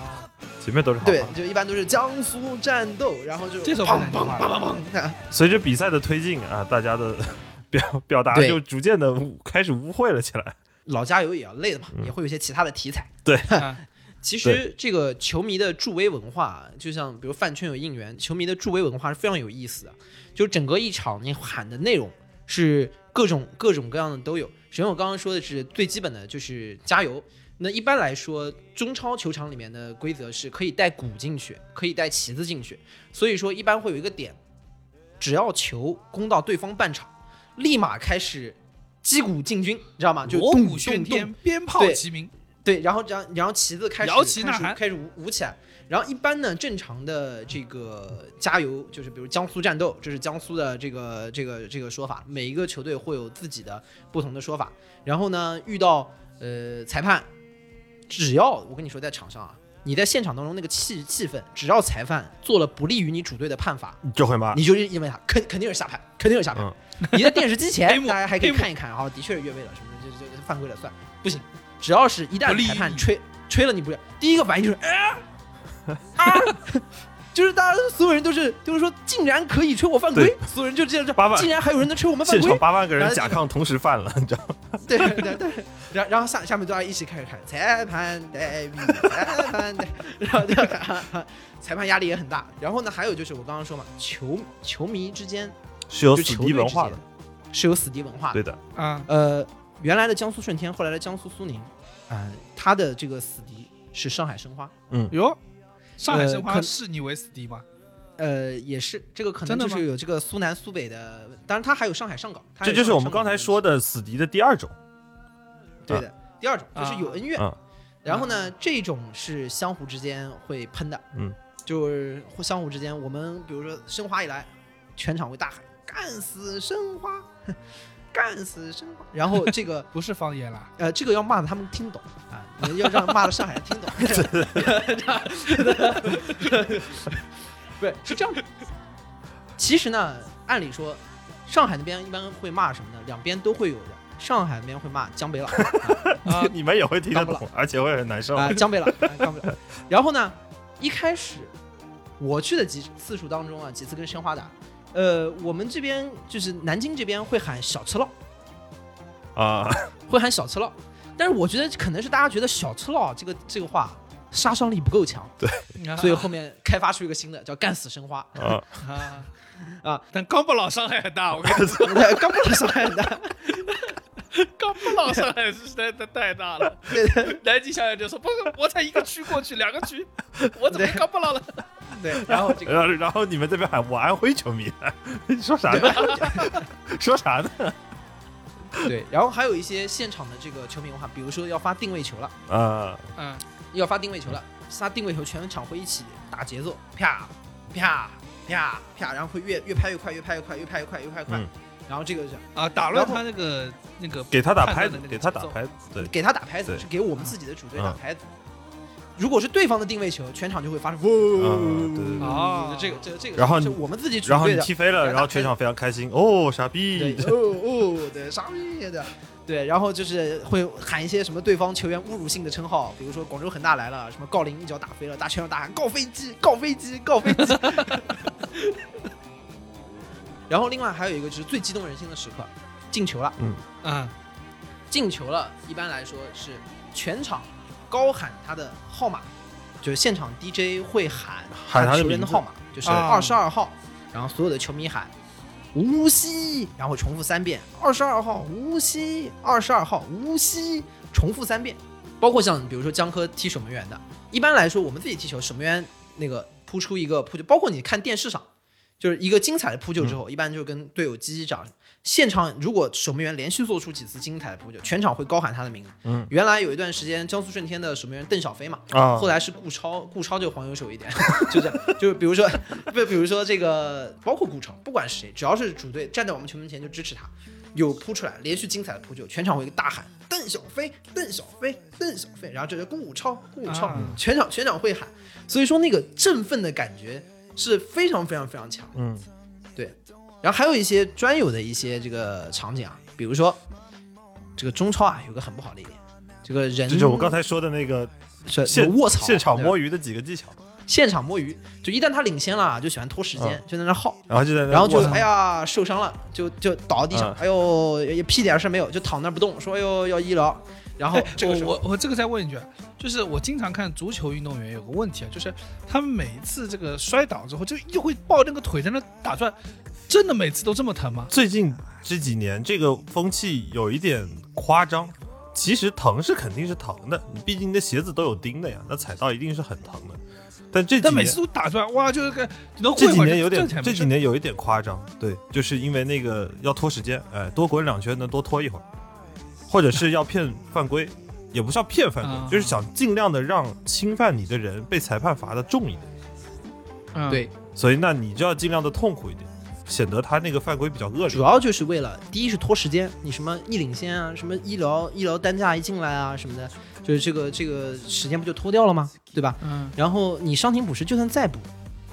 Speaker 3: 前面都是好话对。，
Speaker 2: 就一般都是江苏战斗，然后就
Speaker 1: 这首不
Speaker 2: 砰砰
Speaker 1: 南京话
Speaker 2: 砰砰砰啊
Speaker 3: 随着比赛的推进啊，大家的 表表达就逐渐的开始污秽了起来。
Speaker 2: 老加油也要累的嘛，
Speaker 3: 嗯
Speaker 2: 也会有一些其他的题材。
Speaker 1: 啊
Speaker 2: 其实这个球迷的助威文化，就像比如饭圈有应援，球迷的助威文化是非常有意思的。就整个一场你喊的内容是各种各种各样的都有。首先我刚刚说的是最基本的就是加油。那一般来说，中超球场里面的规则是可以带鼓进去，可以带旗子进去，所以说一般会有一个点，只要球攻到对方半场，立马开始击鼓进军，你知道吗？就
Speaker 1: 锣鼓喧天，鞭炮齐鸣，
Speaker 2: 对，然后然后然后旗子开始
Speaker 1: 摇旗呐喊
Speaker 2: 开始开始舞舞起来。然后一般呢，正常的这个加油就是比如江苏战斗，这是江苏的这个这个这个说法，每一个球队会有自己的不同的说法。然后呢，遇到呃裁判，只要我跟你说在场上啊，你在现场当中那个气气氛，只要裁判做了不利于你主队的判罚，
Speaker 3: 你就会骂。
Speaker 2: 你就因为他肯肯定是下盘，肯定是下盘。你在电视机前，大家还可以看一看，啊，的确是越位了，什么这这这犯规了，算不行。只要是一旦裁判吹吹了你不要，第一个反应就是哎啊，就是大家所有人都是就是说，竟然可以吹我犯规，所有人就这样这
Speaker 3: 八万，
Speaker 2: 竟然还有人能吹我们犯规
Speaker 3: 现场，八万个人
Speaker 2: 然后
Speaker 3: 甲亢同时犯了，你知道吗？
Speaker 2: 对 对对，然然后下下面大家一起开始看裁判代笔，裁判代，然后就看裁判压力也很大。然后呢，还有就是我刚刚说嘛，球球迷之间
Speaker 3: 是有死敌文化的，
Speaker 2: 是有死敌文化的。
Speaker 3: 对的。
Speaker 1: 啊，
Speaker 2: 呃，原来的江苏舜天，后来的江苏苏宁，啊、他的这个死敌是上海申花，嗯。
Speaker 1: 哟，上海申花视你为死敌吗？
Speaker 2: 呃，也是这个可能就是有这个苏南苏北的，当然他还有上海上港，
Speaker 3: 这就是我们刚才说的死敌的第二种。
Speaker 2: 对的。第二种就是有恩怨，
Speaker 3: 啊
Speaker 2: 然后呢，这种是相互之间会喷的，
Speaker 3: 嗯，
Speaker 2: 就是会相互之间，我们比如说申花一来，全场会大喊“干死申花”，干死申花，然后这个
Speaker 1: 不是方言啦，
Speaker 2: 呃，这个要骂的他们听懂啊，你要让骂的上海人听懂。不是 是这样的。其实呢，按理说，上海那边一般会骂什么呢？两边都会有的。上海那边会骂江北佬啊
Speaker 3: 你们也会听
Speaker 2: 不
Speaker 3: 懂，而且会很难受。
Speaker 2: 啊，江北佬，啊江北佬。然后呢，一开始我去的几次数当中啊，几次跟申花打，呃，我们这边就是南京这边会喊小吃佬，
Speaker 3: 啊，
Speaker 2: 会喊小吃佬，但是我觉得可能是大家觉得小吃佬这个这个话杀伤力不够强，对。所以后面开发出一个新的叫干死生花，
Speaker 3: 啊，
Speaker 1: 啊。
Speaker 2: 啊，
Speaker 1: 但刚不老伤害很大，我跟你说，
Speaker 2: 刚不老伤害很大，
Speaker 1: 刚不老伤害是实在太太大了。南极小姐就说：“不，我才一个区过去，两个区，我怎么刚不老了？
Speaker 2: 对，然后这个
Speaker 3: 然后然后你们这边喊我安徽球迷，你说啥呢？说啥呢？
Speaker 2: 对，然后还有一些现场的这个球迷文化，比如说要发定位球了，
Speaker 3: 啊，？”
Speaker 1: 嗯，
Speaker 2: 要发定位球了，发定位球，全场会一起打节奏，啪啪啪啪，然后会越越拍越快，越拍越快，越拍越快，越拍越快。
Speaker 3: 嗯，
Speaker 2: 然后这个是
Speaker 1: 啊，打乱他那个那个
Speaker 3: 给他打拍子给他打拍子，对，
Speaker 2: 给他打拍子，是给我们自己的主队打
Speaker 3: 嗯
Speaker 2: 拍子。如果是对方的定位球，全场就会发生
Speaker 3: 嗯对对对
Speaker 1: 哦
Speaker 2: 这个这个这个，
Speaker 3: 然后你
Speaker 2: 我们自己主
Speaker 3: 然后
Speaker 2: 队的，
Speaker 3: 你踢飞了，然后全场非常开心，哦，傻逼，
Speaker 2: 哦哦，对傻逼的，对，然后就是会喊一些什么对方球员侮辱性的称号，比如说广州恒大来了，什么郜林一脚打飞了，大全场大喊告飞机，告飞机，告飞机。然后另外还有一个就是最激动人心的时刻，进球了，
Speaker 1: 嗯。
Speaker 2: 进球了，一般来说是全场高喊他的号码，就是现场 DJ 会喊
Speaker 3: 喊他
Speaker 2: 球员的号码，就是
Speaker 1: 啊。
Speaker 2: 二十二号，然后所有的球迷喊无锡，然后重复三遍，二十二号无锡，二十二号无锡，重复三遍。包括像比如说江科踢守门员的，一般来说我们自己踢球，守门员那个扑出一个扑就，包括你看电视上，就是一个精彩的扑救之后，一般就跟队友击击掌。现场如果守门员连续做出几次精彩的扑救，全场会高喊他的名字。
Speaker 3: 嗯，
Speaker 2: 原来有一段时间江苏舜天的守门员邓小飞嘛，
Speaker 3: 啊。
Speaker 2: 后来是顾超，顾超就黄油手一点，就这样，就是比如说，不，比如说这个，包括顾超，不管是谁，只要是主队站在我们球门前就支持他，有扑出来，连续精彩的扑救，全场会大喊邓小飞，邓小飞，邓小飞，然后这是顾超，顾超，
Speaker 1: 啊。
Speaker 2: 全场全场会喊，所以说那个振奋的感觉是非常非常非常强。
Speaker 3: 嗯，对
Speaker 2: 然后还有一些专有的一些这个场景啊，比如说这个中超啊，有个很不好的一点，这个人
Speaker 3: 就是我刚才说的那个
Speaker 2: 卧槽，
Speaker 3: 现场摸鱼的几个技巧，
Speaker 2: 现场摸鱼，就一旦他领先了，就喜欢拖时间，就在那耗，
Speaker 3: 然后就在那
Speaker 2: 然后就哎呀受伤了，就就倒到地上
Speaker 3: 嗯，
Speaker 2: 哎呦也屁点事没有，就躺那不动，说哎呦要医疗，然后
Speaker 1: 哎
Speaker 2: 这个
Speaker 1: 我我我这个再问一句啊，就是我经常看足球运动员有个问题啊，就是他们每一次这个摔倒之后，就又会抱那个腿在那打转，真的每次都这么疼吗？
Speaker 3: 最近这几年这个风气有一点夸张，其实疼是肯定是疼的，你毕竟你的鞋子都有钉的呀，那踩到一定是很疼的。但这几年
Speaker 1: 但每次都打转，哇，就是个能
Speaker 3: 这几年有点，这几年有一点夸张，对，就是因为那个要拖时间，哎，多滚两圈能多拖一会儿，或者是要骗犯规，也不是要骗犯规，
Speaker 1: 啊
Speaker 3: 就是想尽量的让侵犯你的人被裁判罚的重一点，
Speaker 1: 嗯
Speaker 2: 对，
Speaker 3: 所以那你就要尽量的痛苦一点，显得他那个犯规比较恶劣。
Speaker 2: 主要就是为了第一是拖时间，你什么一领先啊，什么医疗医疗单价一进来啊什么的，就是这个这个时间不就拖掉了吗？对吧？
Speaker 1: 嗯
Speaker 2: 然后你伤停补时就算再补，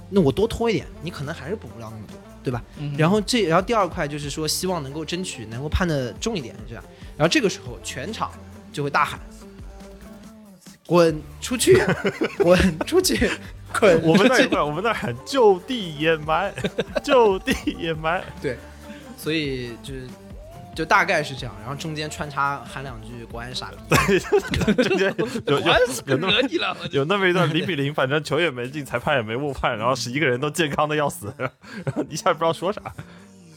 Speaker 2: 那我多拖一点，你可能还是补不了那么多，对吧？
Speaker 1: 嗯，
Speaker 2: 然后这然后第二块就是说希望能够争取能够判的重一点，这样。然后这个时候全场就会大喊：“滚出去，滚出去，滚！”
Speaker 3: 我们那一块，我们那喊就地掩埋，就地掩埋。
Speaker 2: 对所以就是就大概是这样，然后中间穿插喊两句国安傻逼，
Speaker 3: 中间有有有那么
Speaker 1: 你了，
Speaker 3: 有那么一段零比零，反正球也没进，裁判也没误判，然后十一个人都健康的要死，然后一下不知道说啥。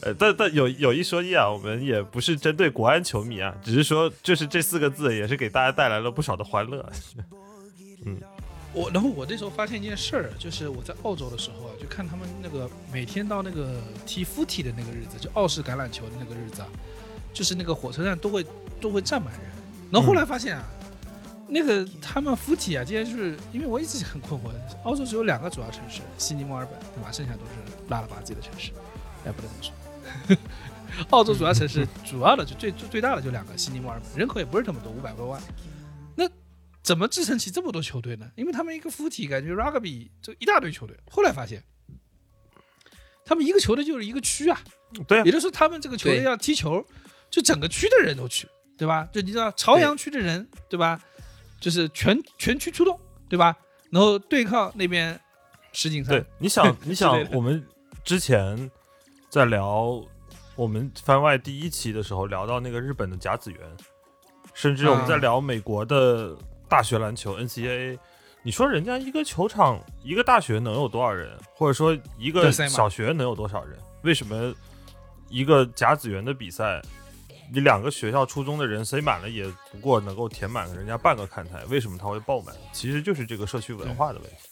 Speaker 3: 呃，但但有有一说一啊，我们也不是针对国安球迷啊，只是说就是这四个字也是给大家带来了不少的欢乐。
Speaker 1: 嗯我然后我那时候发现一件事儿，就是我在澳洲的时候啊，就看他们那个每天到那个踢 f 体的那个日子，就澳式橄榄球的那个日子啊，就是那个火车站都会都会站满人。然后后来发现啊，那个他们 f 体啊，今天就是因为我一直很困惑，澳洲只有两个主要城市，悉尼、墨尔本，对吧？剩下都是拉了吧唧的城市，哎，不能这么说。澳洲主要城市主要的就最最最大的就两个，悉尼、墨尔本，人口也不是这么多，五百多万。那怎么支撑起这么多球队呢？因为他们一个附体感觉 rugby 就一大堆球队，后来发现，他们一个球队就是一个区啊，
Speaker 3: 对啊
Speaker 1: 也就是说他们这个球队要踢球，就整个区的人都去，对吧？就你知道朝阳区的人，对吧？就是全全区出动，对吧？然后对抗那边石景
Speaker 3: 对，，你想 你想我们之前在聊我们番外第一期的时候聊到那个日本的甲子园，甚至我们在
Speaker 1: 啊
Speaker 3: 聊美国的大学篮球 NCAA，你说人家一个球场一个大学能有多少人，或者说一个小学能有多少人？为什么一个甲子园的比赛？你两个学校初中的人塞满了，也不过能够填满人家半个看台，为什么他会爆满？其实就是这个社区文化的问题。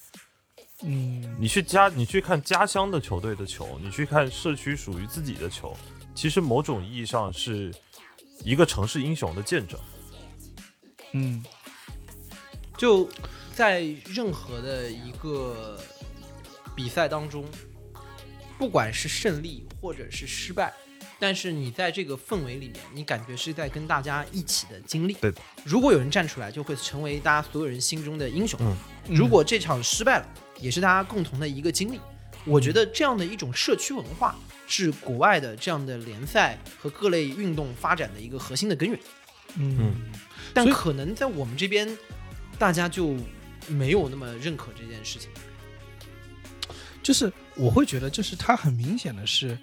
Speaker 1: 嗯，
Speaker 3: 你去家，你去看家乡的球队的球，你去看社区属于自己的球，其实某种意义上是一个城市英雄的见证。
Speaker 1: 嗯，
Speaker 2: 就在任何的一个比赛当中，不管是胜利或者是失败，但是你在这个氛围里面，你感觉是在跟大家一起的经历。
Speaker 3: 对的，
Speaker 2: 如果有人站出来，就会成为大家所有人心中的英雄。
Speaker 3: 嗯
Speaker 2: 如果这场失败了，也是大家共同的一个经历。我觉得这样的一种社区文化是国外的这样的联赛和各类运动发展的一个核心的根源。
Speaker 1: 嗯，所以
Speaker 2: 但可能在我们这边，大家就没有那么认可这件事情。
Speaker 1: 就是我会觉得，就是它很明显的是，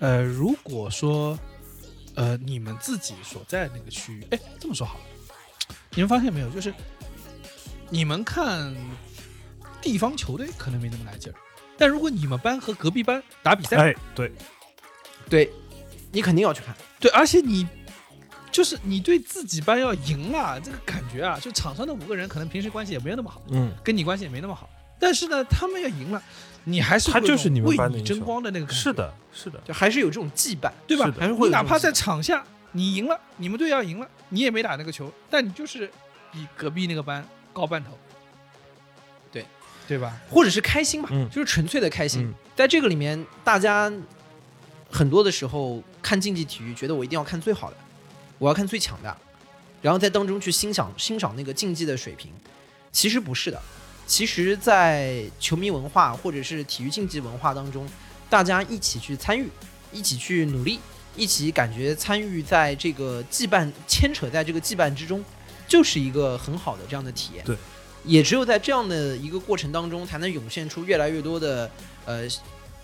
Speaker 1: 呃，如果说，呃，你们自己所在那个区域，哎，这么说好了，你们发现没有，就是你们看地方球队可能没那么来劲儿，但如果你们班和隔壁班打比赛，
Speaker 3: 哎，对，
Speaker 2: 对，你肯定要去看。
Speaker 1: 对，而且你就是你对自己班要赢了，这个感觉啊，就场上的五个人可能平时关系也没有那么好，
Speaker 3: 嗯，
Speaker 1: 跟你关系也没那么好，但是呢，他们要赢了，你还是
Speaker 3: 他
Speaker 1: 会有
Speaker 3: 就是你们
Speaker 1: 为你争
Speaker 3: 班的英雄。
Speaker 1: 光的那个感觉，
Speaker 3: 是的，是的，
Speaker 2: 就还是有这种羁绊，
Speaker 1: 对吧？
Speaker 2: 还是会
Speaker 1: 哪怕在场下你赢了，你们队要赢了，你也没打那个球，但你就是比隔壁那个班高半头，
Speaker 2: 对
Speaker 1: 对吧？
Speaker 2: 或者是开心吧，
Speaker 3: 嗯
Speaker 2: 就是纯粹的开心。
Speaker 3: 嗯
Speaker 2: 在这个里面，大家很多的时候看竞技体育，觉得我一定要看最好的，我要看最强的，然后在当中去欣赏欣赏那个竞技的水平。其实不是的，其实，在球迷文化或者是体育竞技文化当中，大家一起去参与，一起去努力，一起感觉参与在这个羁绊牵扯在这个羁绊之中，就是一个很好的这样的体验。
Speaker 3: 对，
Speaker 2: 也只有在这样的一个过程当中，才能涌现出越来越多的呃，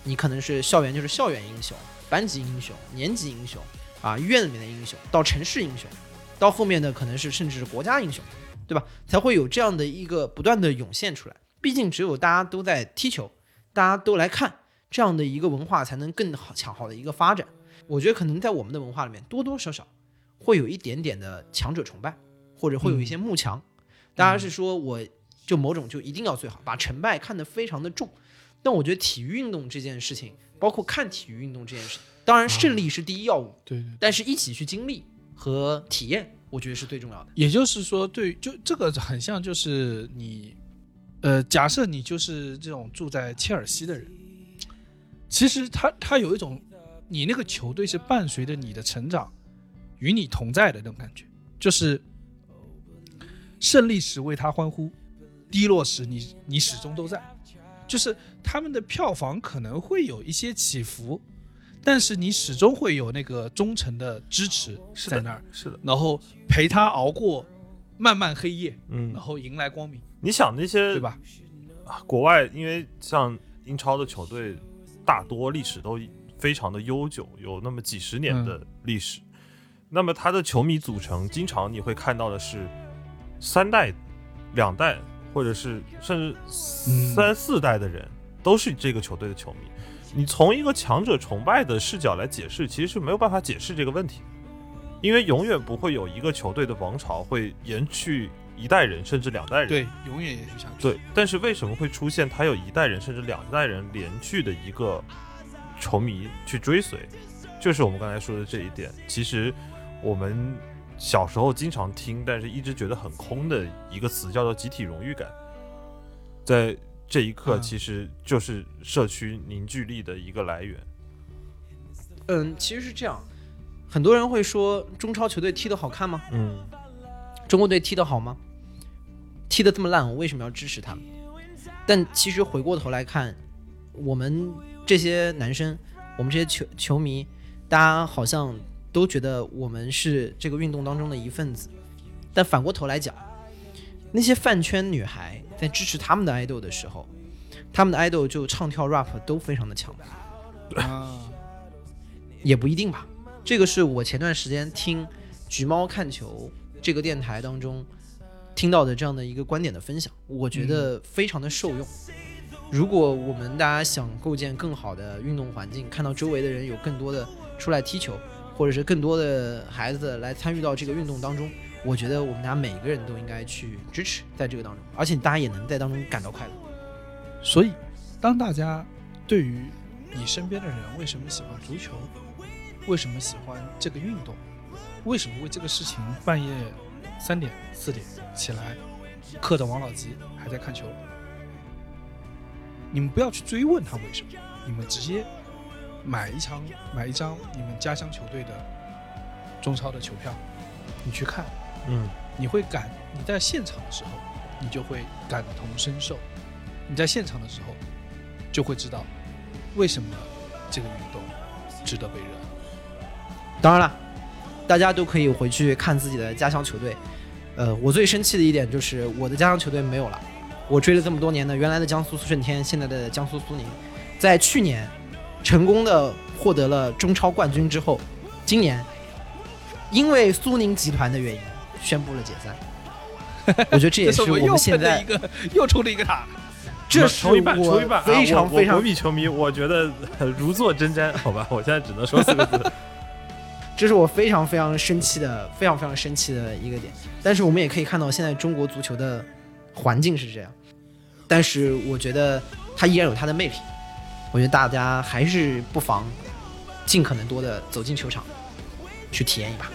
Speaker 2: 你可能是校园就是校园英雄、班级英雄、年级英雄啊，院里面的英雄，到城市英雄，到后面的可能是甚至是国家英雄，对吧？才会有这样的一个不断的涌现出来。毕竟只有大家都在踢球，大家都来看，这样的一个文化才能更好强好的一个发展。我觉得可能在我们的文化里面多多少少会有一点点的强者崇拜，或者会有一些慕强。大家是说我就某种就一定要最好，把成败看得非常的重。但我觉得体育运动这件事情，包括看体育运动这件事情，当然胜利是第一要务，
Speaker 1: 对对。
Speaker 2: 但是一起去经历和体验，我觉得是最重要的。
Speaker 1: 也就是说，对，就这个很像，就是你，呃，假设你就是这种住在切尔西的人，其实他他有一种，你那个球队是伴随着你的成长，与你同在的那种感觉，就是胜利时为他欢呼，低落时你你始终都在，就是他们的票房可能会有一些起伏，但是你始终会有那个忠诚的支持
Speaker 3: 是
Speaker 1: 在那儿。
Speaker 3: 是的，
Speaker 1: 然后陪他熬过漫漫黑夜，
Speaker 3: 嗯
Speaker 1: 然，后迎来光明，
Speaker 3: 你想那些
Speaker 1: 对吧？
Speaker 3: 啊国外，因为像英超的球队，大多历史都非常的悠久，有那么几十年的历史。那么他的球迷组成，经常你会看到的是三代、两代，或者是甚至三四代的人、都是这个球队的球迷。你从一个强者崇拜的视角来解释，其实是没有办法解释这个问题，因为永远不会有一个球队的王朝会延续一代人甚至两代人。
Speaker 1: 对，永远延续下去。
Speaker 3: 对，但是为什么会出现他有一代人甚至两代人连续的一个球迷去追随？就是我们刚才说的这一点。其实我们小时候经常听，但是一直觉得很空的一个词叫做集体荣誉感，在这一刻
Speaker 1: 嗯
Speaker 3: 其实就是社区凝聚力的一个来源。
Speaker 2: 嗯，其实是这样，很多人会说中超球队踢得好看吗？
Speaker 3: 嗯，
Speaker 2: 中国队踢得好吗？踢得这么烂，我为什么要支持他们？但其实回过头来看，我们这些男生，我们这些球球迷，大家好像都觉得我们是这个运动当中的一份子。但反过头来讲，那些饭圈女孩在支持他们的爱豆的时候，他们的爱豆就唱跳 rap 都非常的强。
Speaker 1: 啊，
Speaker 2: 也不一定吧。这个是我前段时间听橘猫看球这个电台当中听到的这样的一个观点的分享，我觉得非常的受用。如果我们大家想构建更好的运动环境，看到周围的人有更多的出来踢球，或者是更多的孩子来参与到这个运动当中，我觉得我们大家每个人都应该去支持在这个当中，而且大家也能在当中感到快乐。
Speaker 1: 所以当大家对于你身边的人为什么喜欢足球，为什么喜欢这个运动，为什么为这个事情半夜三点四点起来，嗑着王老吉还在看球，你们不要去追问他为什么，你们直接买一场买一张你们家乡球队的中超的球票，你去看，
Speaker 3: 嗯，
Speaker 1: 你会感你在现场的时候，你就会感同身受，你在现场的时候就会知道为什么这个运动值得被热爱。
Speaker 2: 当然了，大家都可以回去看自己的家乡球队。呃，我最生气的一点就是我的家乡球队没有了。我追了这么多年的原来的江苏苏舜天，现在的江苏苏宁，在去年成功的获得了中超冠军之后，今年因为苏宁集团的原因宣布了解散。我觉得这也是我们现在
Speaker 1: 一，个，又出了一个塔。
Speaker 2: 这是我，非常非常
Speaker 3: 我国米球迷，我觉得呃 如坐针毡，好吧，我现在只能说四个字。
Speaker 2: 这是我非常非常生气的，非常非常生气的一个点。但是我们也可以看到，现在中国足球的环境是这样，但是我觉得它依然有它的魅力。我觉得大家还是不妨尽可能多的走进球场，去体验一把。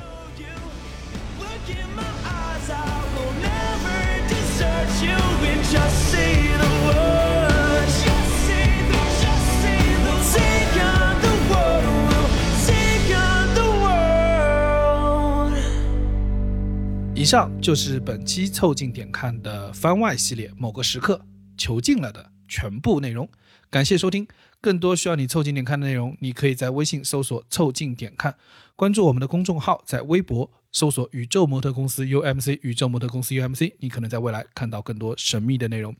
Speaker 1: 以上就是本期凑近点看的番外系列某个时刻球进了的全部内容。感谢收听，更多需要你凑近点看的内容，你可以在微信搜索“凑近点看”，关注我们的公众号，在微博搜索“宇宙模特公司 UMC”，宇宙模特公司 UMC，你可能在未来看到更多神秘的内容。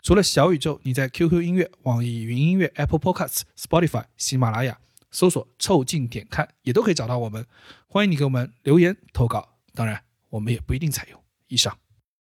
Speaker 1: 除了小宇宙，你在 QQ 音乐、网易云音乐、Apple Podcasts、Spotify、喜马拉雅搜索“凑近点看”也都可以找到我们。欢迎你给我们留言投稿，当然我们也不一定采用。以上。